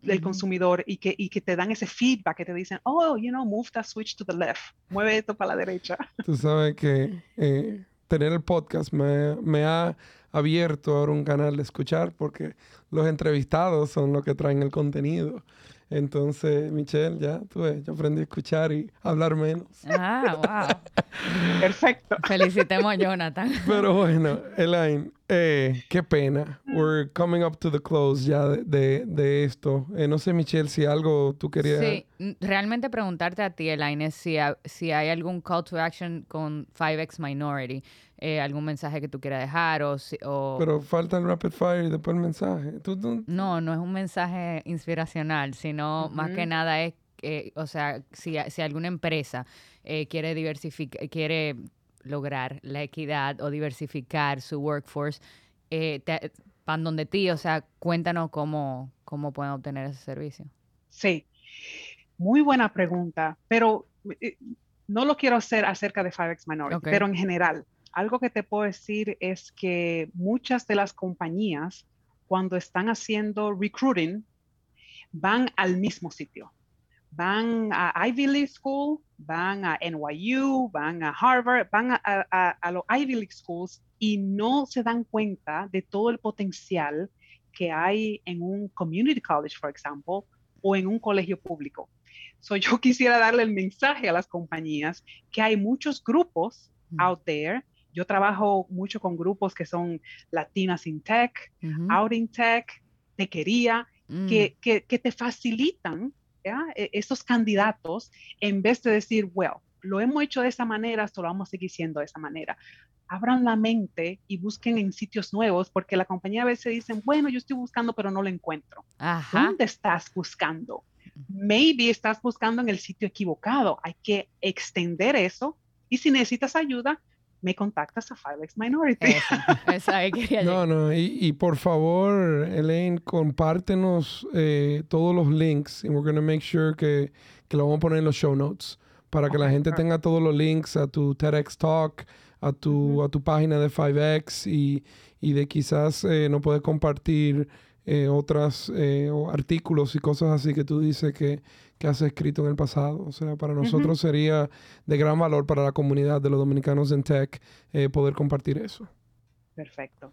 del consumidor y que, y que te dan ese feedback, que te dicen, oh, you know, move that switch to the left, mueve esto para la derecha. Tú sabes que eh, tener el podcast me, me, ha abierto ahora un canal de escuchar porque los entrevistados son los que traen el contenido. Entonces, Michelle, ya tú ves, yo aprendí a escuchar y hablar menos. Ah, wow. Perfecto. Felicitemos a Jonathan. Pero bueno, Elaine, eh, qué pena. We're coming up to the close ya de, de, esto. Eh, no sé, Michelle, si algo tú querías... Sí, realmente preguntarte a ti, Elaine, si, si hay algún call to action con 5X Minority. Eh, algún mensaje que tú quieras dejar o, o... Pero falta el rapid fire y después el mensaje. No, no es un mensaje inspiracional, sino más que nada es, o sea, si, si alguna empresa eh, quiere diversificar, quiere lograr la equidad o diversificar su workforce, eh, van donde ti, o sea, cuéntanos cómo, cómo pueden obtener ese servicio. Sí, muy buena pregunta, pero eh, no lo quiero hacer acerca de 5X Minority, pero en general algo que te puedo decir es que muchas de las compañías, cuando están haciendo recruiting, van al mismo sitio. Van a Ivy League School, van a NYU, van a Harvard, van a, los Ivy League Schools y no se dan cuenta de todo el potencial que hay en un community college, por ejemplo, o en un colegio público. So, yo quisiera darle el mensaje a las compañías que hay muchos grupos mm. out there yo trabajo mucho con grupos que son Latinas in Tech, Out in Tech, Tequería, mm. que, que, te facilitan e, esos candidatos en vez de decir, well, lo hemos hecho de esa manera, solo vamos a seguir siendo de esa manera. Abran la mente y busquen en sitios nuevos, porque la compañía a veces dicen, bueno, yo estoy buscando, pero no lo encuentro. ¿Dónde estás buscando? Maybe estás buscando en el sitio equivocado. Hay que extender eso. Y si necesitas ayuda, me contactas a Filex Minority. no, no, y, por favor, Elaine, compártenos eh, todos los links y we're going to make sure que, que, lo vamos a poner en los show notes para que la gente tenga todos los links a tu TEDx Talk, a tu, a tu página de 5X y, y de quizás eh, no puedes compartir eh, otros eh, artículos y cosas así que tú dices que, que has escrito en el pasado. O sea, para nosotros sería de gran valor para la comunidad de los dominicanos en tech eh, poder compartir eso. Perfecto.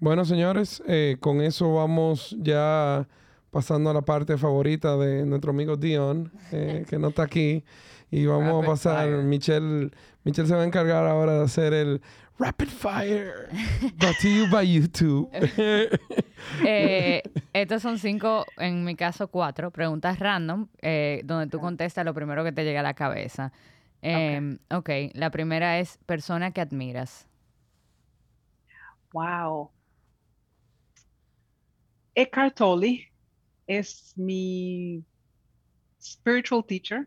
bueno, señores, con eso vamos ya pasando a la parte favorita de nuestro amigo Dion, que no está aquí. Y vamos a pasar, Michelle, Michelle se va a encargar ahora de hacer el Rapid Fire. Brought to you by YouTube. eh, estos son cinco, en mi caso cuatro, preguntas random, eh, donde tú contestas lo primero que te llega a la cabeza. Eh, ok, la primera es persona que admiras. Wow. Eckhart Tolle es mi spiritual teacher.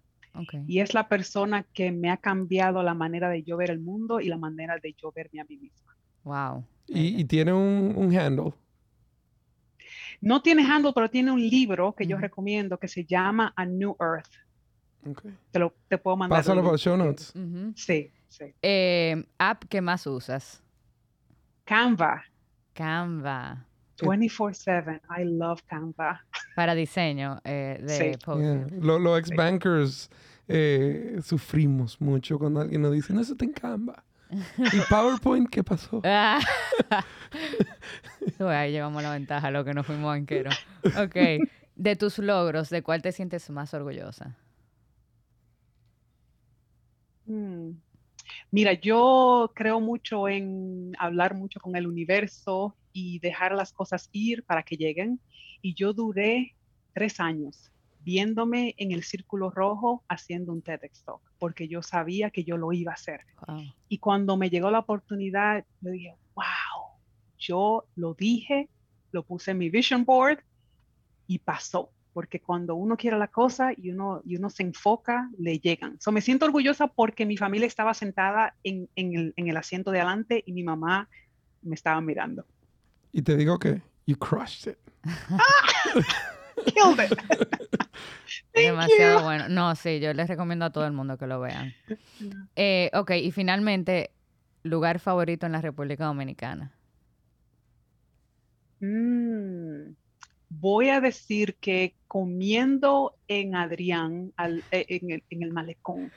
Y es la persona que me ha cambiado la manera de yo ver el mundo y la manera de yo verme a mí misma. Wow. ¿Y, tiene un, handle? No tiene handle, pero tiene un libro que yo recomiendo que se llama A New Earth. Te, lo, te puedo mandar. Pásalo por show notes. Sí, sí. Eh, ¿App que más usas? Canva. Canva. 24/7. I love Canva. Para diseño eh, de sí. Los ex-bankers eh, sufrimos mucho cuando alguien nos dice, no, eso está en Canva. ¿Y PowerPoint qué pasó? ahí llevamos la ventaja, lo que nos fuimos banqueros. Ok. De tus logros, ¿de cuál te sientes más orgullosa? Mm. Mira, yo creo mucho en hablar mucho con el universo y dejar las cosas ir para que lleguen. Y yo duré tres años viéndome en el círculo rojo haciendo un TEDx Talk, porque yo sabía que yo lo iba a hacer. Y cuando me llegó la oportunidad, yo dije, wow, yo lo dije, lo puse en mi vision board y pasó porque cuando uno quiere la cosa y uno, y uno se enfoca, le llegan. So, me siento orgullosa porque mi familia estaba sentada en, en, el, asiento de adelante y mi mamá me estaba mirando. Y te digo que, you crushed it. Killed it. Demasiado bueno. No, sí, yo les recomiendo a todo el mundo que lo vean. Eh, ok, y finalmente, lugar favorito en la República Dominicana. Mm voy a decir que comiendo en Adrián, eh, en, el, malecón.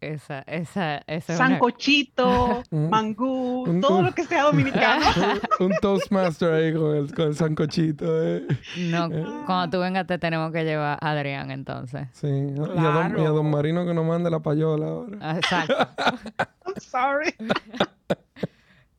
Esa, esa, esa. Sancochito, mangú, todo lo que sea dominicano. un, Toastmaster ahí con el, con el sancochito. Eh. No, eh. cuando tú vengas te tenemos que llevar a Adrián entonces. Sí, y, a don, y, a don, Marino que nos mande la payola ahora. Exacto. I'm sorry.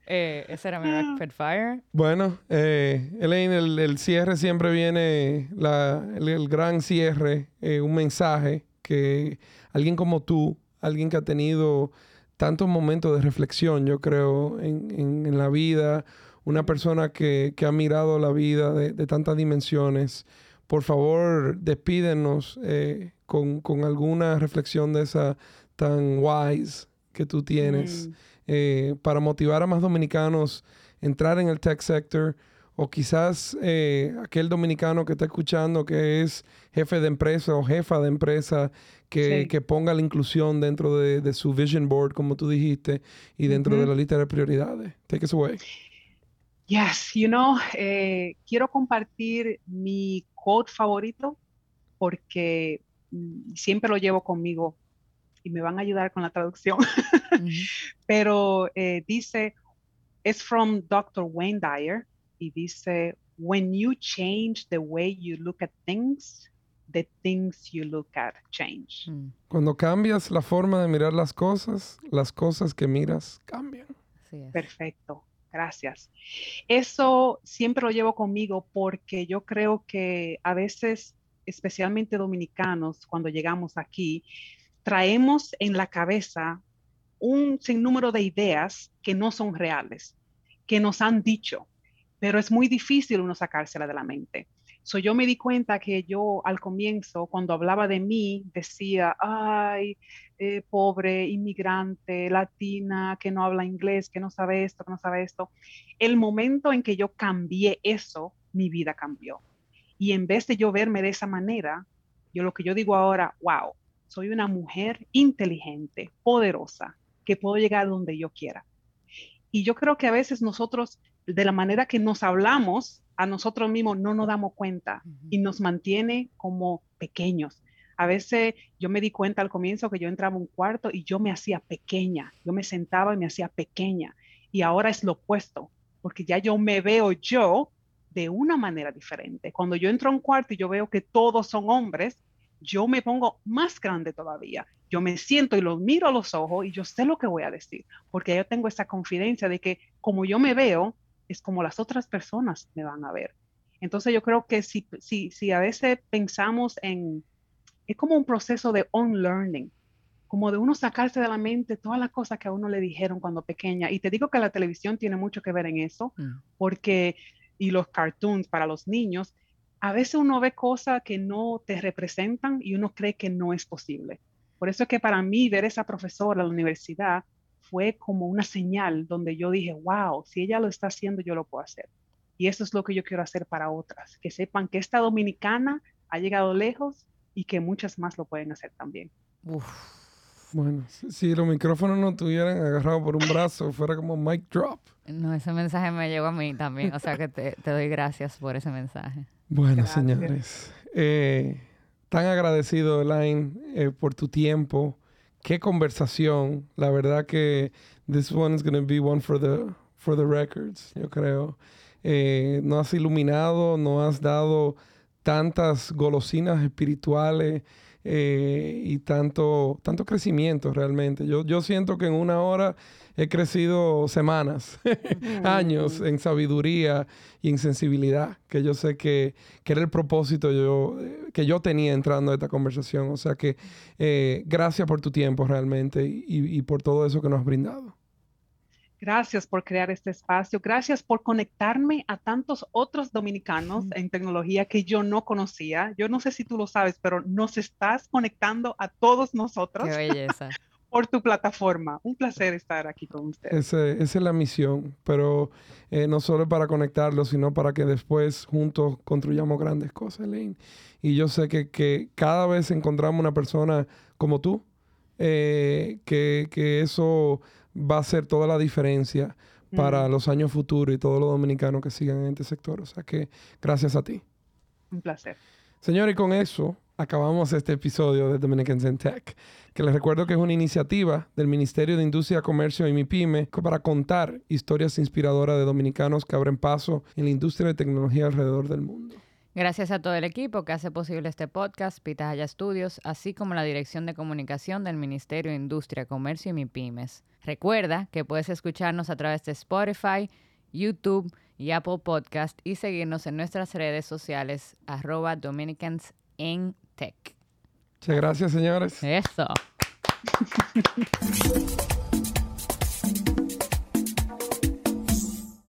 Eh, ese era mi. Rapid Fire. Bueno, eh, Elaine, el, cierre siempre viene, el, gran cierre, eh, un mensaje que alguien como tú, alguien que ha tenido tantos momentos de reflexión, yo creo, en, la vida, una persona que, ha mirado la vida de, tantas dimensiones, por favor, despídenos eh, con, alguna reflexión de esa tan wise que tú tienes. Mm. Eh, para motivar a más dominicanos a entrar en el tech sector o quizás eh, aquel dominicano que está escuchando que es jefe de empresa o jefa de empresa que, ponga la inclusión dentro de, su vision board, como tú dijiste, y dentro de la lista de prioridades. Take us away. Yes, you know, eh, quiero compartir mi quote favorito porque mm, siempre lo llevo conmigo y me van a ayudar con la traducción. Pero eh, dice, es from Dr. Wayne Dyer y dice, when you change the way you look at things, the things you look at change. Mm. Cuando cambias la forma de mirar las cosas, las cosas que miras cambian. Perfecto. Gracias. Eso siempre lo llevo conmigo porque yo creo que a veces, especialmente dominicanos, cuando llegamos aquí, traemos en la cabeza un sinnúmero de ideas que no son reales, que nos han dicho, pero es muy difícil uno sacársela de la mente. So, yo me di cuenta que yo al comienzo, cuando hablaba de mí, decía, ay, eh, pobre inmigrante, latina, que no habla inglés, que no sabe esto, que no sabe esto. El momento en que yo cambié eso, mi vida cambió. Y en vez de yo verme de esa manera, yo lo que yo digo ahora, wow, soy una mujer inteligente, poderosa, que puedo llegar donde yo quiera. Y yo creo que a veces nosotros, de la manera que nos hablamos a nosotros mismos, no nos damos cuenta y nos mantiene como pequeños. A veces yo me di cuenta al comienzo que yo entraba a un cuarto y yo me hacía pequeña, yo me sentaba y me hacía pequeña. Y ahora es lo opuesto, porque ya yo me veo yo de una manera diferente. Cuando yo entro a un cuarto y yo veo que todos son hombres, yo me pongo más grande todavía. Yo me siento y los miro a los ojos y yo sé lo que voy a decir, porque yo tengo esa confidencia de que como yo me veo, es como las otras personas me van a ver. Entonces yo creo que si, si, si a veces pensamos en, es como un proceso de unlearning, como de uno sacarse de la mente todas las cosas que a uno le dijeron cuando pequeña. Y te digo que la televisión tiene mucho que ver en eso, mm. porque, y los cartoons para los niños, a veces uno ve cosas que no te representan y uno cree que no es posible. Por eso es que para mí ver esa profesora en la universidad fue como una señal donde yo dije, wow, si ella lo está haciendo, yo lo puedo hacer. Y eso es lo que yo quiero hacer para otras, que sepan que esta dominicana ha llegado lejos y que muchas más lo pueden hacer también. Bueno, si, los micrófonos no estuvieran agarrados por un brazo, fuera como mic drop. No, ese mensaje me llegó a mí también, o sea que te, doy gracias por ese mensaje. Bueno, señores, eh, tan agradecido, Elaine, eh, por tu tiempo. Qué conversación. La verdad que this one is going to be one for the, for the records, yo creo. Eh, no has iluminado, no has dado tantas golosinas espirituales eh, y tanto, tanto crecimiento realmente. Yo, yo siento que en una hora he crecido semanas, años en sabiduría y en sensibilidad, que yo sé que, era el propósito yo, que yo tenía entrando a esta conversación. O sea que eh, gracias por tu tiempo realmente y, y por todo eso que nos has brindado. Gracias por crear este espacio. Gracias por conectarme a tantos otros dominicanos en tecnología que yo no conocía. Yo no sé si tú lo sabes, pero nos estás conectando a todos nosotros. Qué belleza. por tu plataforma. Un placer estar aquí con ustedes. esa es la misión, pero eh, no solo para conectarlos, sino para que después juntos construyamos grandes cosas, Elaine. Y yo sé que, cada vez encontramos una persona como tú, eh, que, que eso va a ser toda la diferencia para los años futuros y todos los dominicanos que sigan en este sector. O sea que gracias a ti. Un placer. Señor, y con eso acabamos este episodio de Dominicans in Tech, que les recuerdo que es una iniciativa del Ministerio de Industria, Comercio y MIPYME para contar historias inspiradoras de dominicanos que abren paso en la industria de tecnología alrededor del mundo. Gracias a todo el equipo que hace posible este podcast, Pitahaya Estudios, así como la Dirección de Comunicación del Ministerio de Industria, Comercio y MIPIMES. Recuerda que puedes escucharnos a través de Spotify, YouTube y Apple Podcast y seguirnos en nuestras redes sociales arroba Dominicans en Tech. Muchas gracias, señores. Eso.